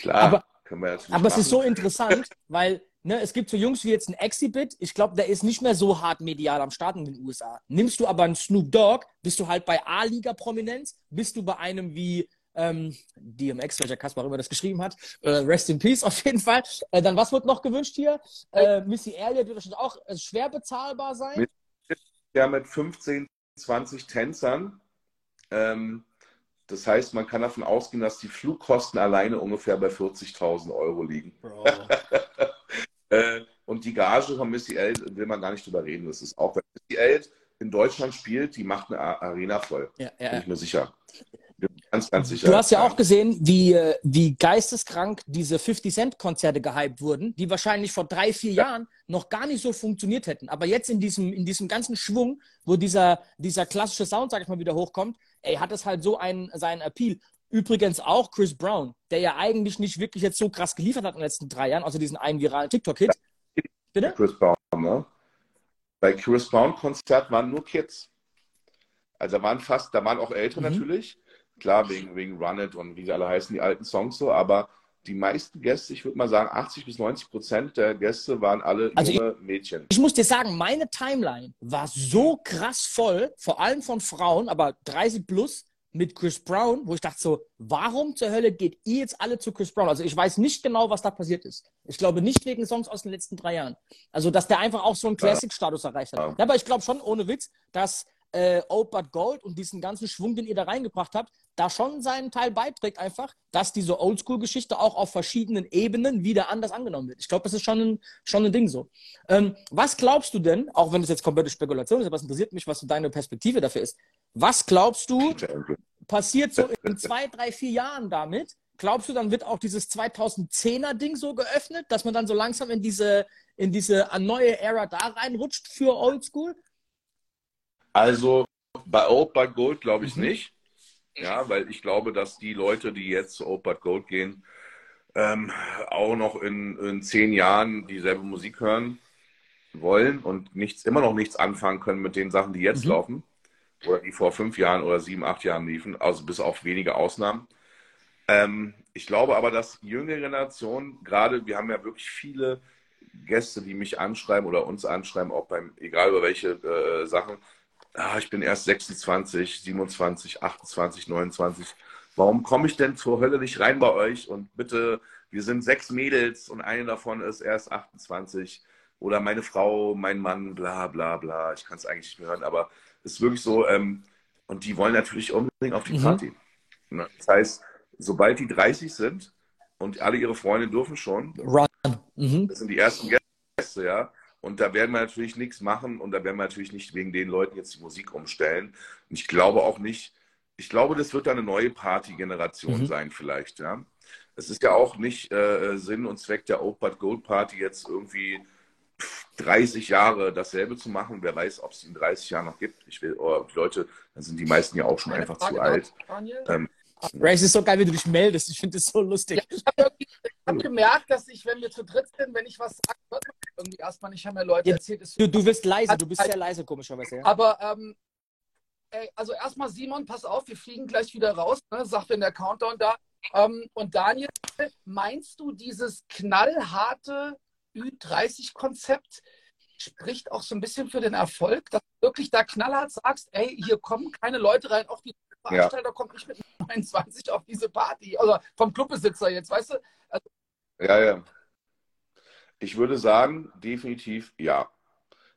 Speaker 3: Klar,
Speaker 1: Aber-
Speaker 3: können wir natürlich
Speaker 1: Aber es ist so
Speaker 3: machen.
Speaker 1: interessant, weil ne, es gibt so Jungs wie jetzt ein Exhibit. Ich glaube, der ist nicht mehr so hart medial am Start in den USA. Nimmst du aber einen Snoop Dogg, bist du halt bei A-Liga-Prominenz, bist du bei einem wie ähm, DMX, welcher Kaspar immer das geschrieben hat. Äh, rest in Peace auf jeden Fall. Äh, dann, was wird noch gewünscht hier? Äh, Missy Elliott wird wahrscheinlich auch äh, schwer bezahlbar sein.
Speaker 3: Mit- ja mit 15, 20 Tänzern. Ähm, das heißt, man kann davon ausgehen, dass die Flugkosten alleine ungefähr bei 40.000 Euro liegen.
Speaker 1: Bro.
Speaker 3: Äh, und die Gage von Missy Elliott will man gar nicht drüber reden. Das ist auch, wenn Missy Elliott in Deutschland spielt, die macht eine Arena voll.
Speaker 1: Ja,
Speaker 3: Bin
Speaker 1: ja.
Speaker 3: ich mir sicher. Bin ganz, ganz sicher.
Speaker 1: Du hast ja auch gesehen, wie, äh, wie geisteskrank diese 50-Cent-Konzerte gehypt wurden, die wahrscheinlich vor drei, vier
Speaker 3: Ja.
Speaker 1: Jahren noch gar nicht so funktioniert hätten. Aber jetzt in diesem, in diesem ganzen Schwung, wo dieser, dieser klassische Sound, sag ich mal, wieder hochkommt, ey, hat es halt so einen, seinen Appeal. Übrigens auch Chris Brown, der ja eigentlich nicht wirklich jetzt so krass geliefert hat in den letzten drei Jahren, außer diesen einen viralen TikTok-Hit. Bitte?
Speaker 3: Chris Brown, ne? Bei Chris Brown Konzert waren nur Kids. Also da waren fast, da waren auch Ältere
Speaker 1: Mhm.
Speaker 3: natürlich. Klar, wegen, wegen Run It und wie sie alle heißen, die alten Songs so, aber die meisten Gäste, ich würde mal sagen, 80 bis 90 Prozent der Gäste waren alle
Speaker 1: Also
Speaker 3: junge Mädchen.
Speaker 1: Ich muss dir sagen, meine Timeline war so krass voll, vor allem von Frauen, aber 30 plus mit Chris Brown, wo ich dachte so, warum zur Hölle geht ihr jetzt alle zu Chris Brown? Also ich weiß nicht genau, was da passiert ist. Ich glaube nicht wegen Songs aus den letzten drei Jahren. Also dass der einfach auch so einen Classic-Status erreicht hat.
Speaker 3: Ja.
Speaker 1: Aber ich glaube schon, ohne Witz, dass äh, Old But Gold und diesen ganzen Schwung, den ihr da reingebracht habt, da schon seinen Teil beiträgt einfach, dass diese Oldschool-Geschichte auch auf verschiedenen Ebenen wieder anders angenommen wird. Ich glaube, das ist schon ein, schon ein Ding so. Ähm, was glaubst du denn, auch wenn es jetzt komplette Spekulation ist, aber es interessiert mich, was so deine Perspektive dafür ist. Was glaubst du, passiert so in zwei, drei, vier Jahren damit? Glaubst du, dann wird auch dieses 2010er Ding so geöffnet, dass man dann so langsam in diese, in diese neue Ära da reinrutscht für Oldschool?
Speaker 3: Also bei Old But Gold glaube ich
Speaker 1: Mhm.
Speaker 3: nicht. Ja, weil ich glaube, dass die Leute, die jetzt zu Old But Gold gehen, ähm, auch noch in, in zehn Jahren dieselbe Musik hören wollen und nichts, immer noch nichts anfangen können mit den Sachen, die jetzt mhm. laufen oder die vor fünf Jahren oder sieben, acht Jahren liefen, also bis auf wenige Ausnahmen. Ähm, ich glaube aber, dass jüngere Generationen, gerade wir haben ja wirklich viele Gäste, die mich anschreiben oder uns anschreiben, auch beim, egal über welche äh, Sachen, ah, ich bin erst 26, 27, 28, 29. Warum komme ich denn zur Hölle nicht rein bei euch? Und bitte, wir sind sechs Mädels und eine davon ist erst 28. Oder meine Frau, mein Mann, bla bla bla. Ich kann es eigentlich nicht mehr hören, aber ist wirklich so. Ähm, und die wollen natürlich unbedingt auf die mhm. Party. Mhm. Das heißt, sobald die 30 sind und alle ihre Freunde dürfen schon, Run. Mhm. das sind die ersten Gäste, ja. Und da werden wir natürlich nichts machen und da werden wir natürlich nicht wegen den Leuten jetzt die Musik umstellen. Und ich glaube auch nicht, ich glaube, das wird dann eine neue Party-Generation mhm. sein, vielleicht, ja. Es ist ja auch nicht äh, Sinn und Zweck der Old But Gold Party jetzt irgendwie 30 Jahre dasselbe zu machen. Wer weiß, ob es in 30 Jahren noch gibt. Ich will, oh, die Leute, dann sind die meisten ja auch schon Eine einfach Frage zu alt.
Speaker 1: Ähm, Ray, es ist so geil, wie du dich meldest. Ich finde das so lustig. Ja, ich
Speaker 2: habe hab gemerkt, dass ich, wenn wir zu dritt sind, wenn ich was sage, man irgendwie erstmal nicht, haben mir Leute erzählt.
Speaker 1: du, du bist leise, du bist sehr leise, komischerweise.
Speaker 2: Ja. Aber, ähm, ey, also erstmal Simon, pass auf, wir fliegen gleich wieder raus, ne, sagt wenn der Countdown da. Ähm, und Daniel, meinst du dieses knallharte Ü30-Konzept spricht auch so ein bisschen für den Erfolg, dass du wirklich da knallhart sagst, ey, hier kommen keine Leute rein, auch die Veranstalter ja. kommt nicht mit 29 auf diese Party. Also vom Clubbesitzer jetzt, weißt du? Also,
Speaker 3: ja, ja. Ich würde sagen, definitiv ja.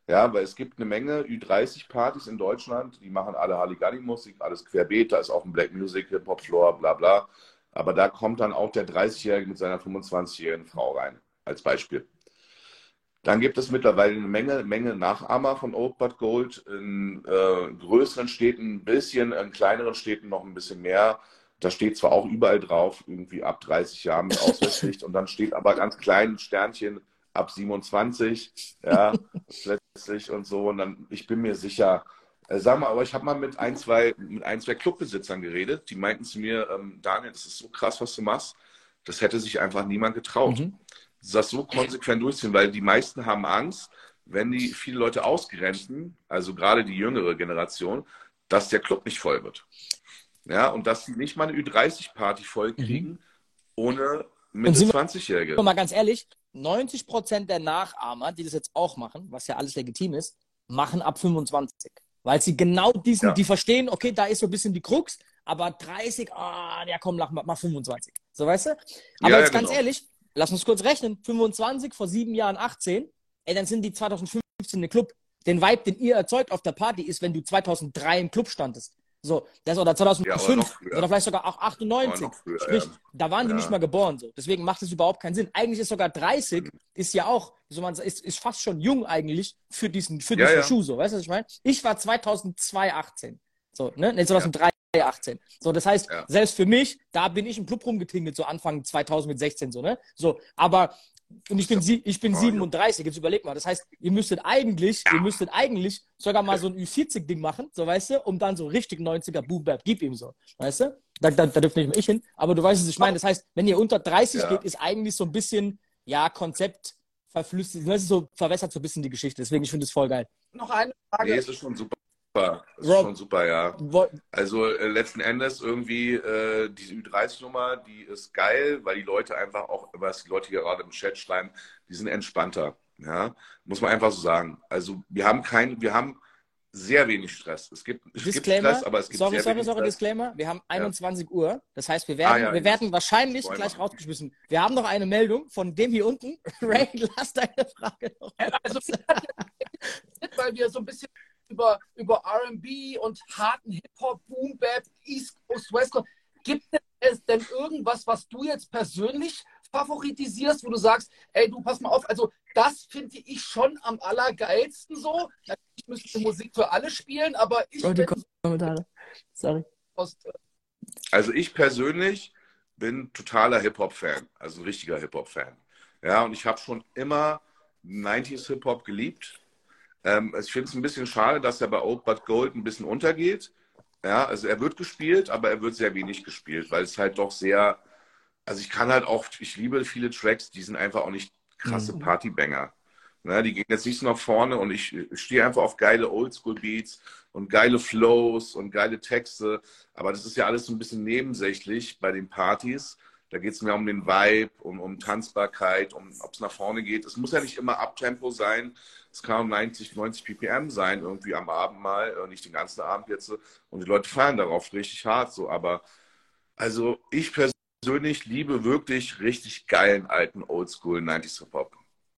Speaker 3: Ja, weil es gibt eine Menge Ü30-Partys in Deutschland, die machen alle Halligalli-Musik, alles querbeet, da ist auch ein Black Music, Hip-Hop-Floor, bla bla. Aber da kommt dann auch der 30-Jährige mit seiner 25-jährigen Frau rein, als Beispiel. Dann gibt es mittlerweile eine Menge, Menge Nachahmer von Old But Gold in äh, größeren Städten ein bisschen, in kleineren Städten noch ein bisschen mehr. Da steht zwar auch überall drauf, irgendwie ab 30 Jahren mit Auswärtspflicht und dann steht aber ganz klein Sternchen ab 27, ja, plötzlich und so. Und dann, ich bin mir sicher, äh, sag mal, aber ich habe mal mit ein, zwei, mit ein, zwei Clubbesitzern geredet, die meinten zu mir, ähm, Daniel, das ist so krass, was du machst. Das hätte sich einfach niemand getraut. Mhm das so konsequent durchziehen, weil die meisten haben Angst, wenn die viele Leute ausgrenzen, also gerade die jüngere Generation, dass der Club nicht voll wird. Ja, und dass sie nicht mal eine Ü30-Party voll kriegen, mhm. ohne Mitte 20-Jährige.
Speaker 1: Mal ganz ehrlich, 90 Prozent der Nachahmer, die das jetzt auch machen, was ja alles legitim ist, machen ab 25. Weil sie genau diesen, ja. die verstehen, okay, da ist so ein bisschen die Krux, aber 30, ah, oh, ja komm, mach, mach 25. So, weißt du? Aber ja, jetzt ja, ganz genau. ehrlich, lass uns kurz rechnen, 25 vor sieben Jahren 18, ey, dann sind die 2015 im Club. Den Vibe, den ihr erzeugt auf der Party, ist, wenn du 2003 im Club standest. So, das oder 2005 ja, oder, oder, vielleicht sogar auch 98. Früher, Sprich, ja. da waren die ja. nicht mal geboren. So. Deswegen macht es überhaupt keinen Sinn. Eigentlich ist sogar 30, mhm. ist ja auch, so man ist, ist fast schon jung eigentlich für diesen, für diesen Schuh. So. Weißt du, was ich meine? Ich war 2002 18. So, ne? Nee, 2003 18. So, das heißt, ja. selbst für mich, da bin ich im Club rumgetingelt, so Anfang 2016, so, ne? So, aber, und ich bin, ich bin 37, jetzt überleg mal. Das heißt, ihr müsstet eigentlich, ja. ihr müsstet eigentlich sogar mal so ein Ü40-Ding machen, so, weißt du, um dann so richtig 90er Boom Bap, gib ihm so, weißt du? Da, da, da dürfte nicht mehr ich hin, aber du weißt, was ich meine. Das heißt, wenn ihr unter 30 ja. geht, ist eigentlich so ein bisschen, ja, Konzept verflüssigt, das ist so, verwässert so ein bisschen die Geschichte. Deswegen, ich finde es voll geil.
Speaker 2: Noch eine Frage.
Speaker 3: Nee, es ist schon super super. Das ist schon super, ja. Also äh, letzten Endes irgendwie äh, diese Ü30-Nummer, die ist geil, weil die Leute einfach auch, was die Leute hier gerade im Chat schreiben, die sind entspannter. Ja, muss man einfach so sagen. Also wir haben kein, wir haben sehr wenig Stress. Es gibt, es gibt Stress, aber es gibt
Speaker 1: sorry,
Speaker 3: sehr
Speaker 1: sorry,
Speaker 3: wenig
Speaker 1: sorry, Stress. Disclaimer. Wir haben 21 ja. Uhr. Das heißt, wir werden, ah, ja, wir werden wahrscheinlich gleich rausgeschmissen. Wir haben noch eine Meldung von dem hier unten. Ray, lass deine Frage noch. Also,
Speaker 2: weil wir so ein bisschen über, über RB und harten Hip-Hop, Boom Bap, East Coast, West Coast. Gibt es denn irgendwas, was du jetzt persönlich favoritisierst, wo du sagst, ey, du pass mal auf, also das finde ich schon am allergeilsten so. Natürlich müsste Musik für alle spielen, aber ich. Oh, die Kommentare.
Speaker 3: Sorry. Also ich persönlich bin totaler Hip-Hop-Fan, also ein richtiger Hip-Hop-Fan. Ja, und ich habe schon immer 90s Hip-Hop geliebt. Ähm, ich finde es ein bisschen schade, dass er bei Old But Gold ein bisschen untergeht. Ja, also er wird gespielt, aber er wird sehr wenig gespielt, weil es halt doch sehr, also ich kann halt auch, ich liebe viele Tracks, die sind einfach auch nicht krasse
Speaker 1: Mhm.
Speaker 3: Partybanger. Ne, die gehen jetzt nicht so nach vorne und ich stehe einfach auf geile Oldschool-Beats und geile Flows und geile Texte. Aber das ist ja alles so ein bisschen nebensächlich bei den Partys. Da geht es mehr um den Vibe, um, um Tanzbarkeit, um ob es nach vorne geht. Es muss ja nicht immer Abtempo sein. Es kann auch 90, 90 ppm sein, irgendwie am Abend mal, äh, nicht den ganzen Abend jetzt. Und die Leute feiern darauf richtig hart so. Aber also ich persönlich liebe wirklich richtig geilen alten Oldschool 90s Hip-Hop.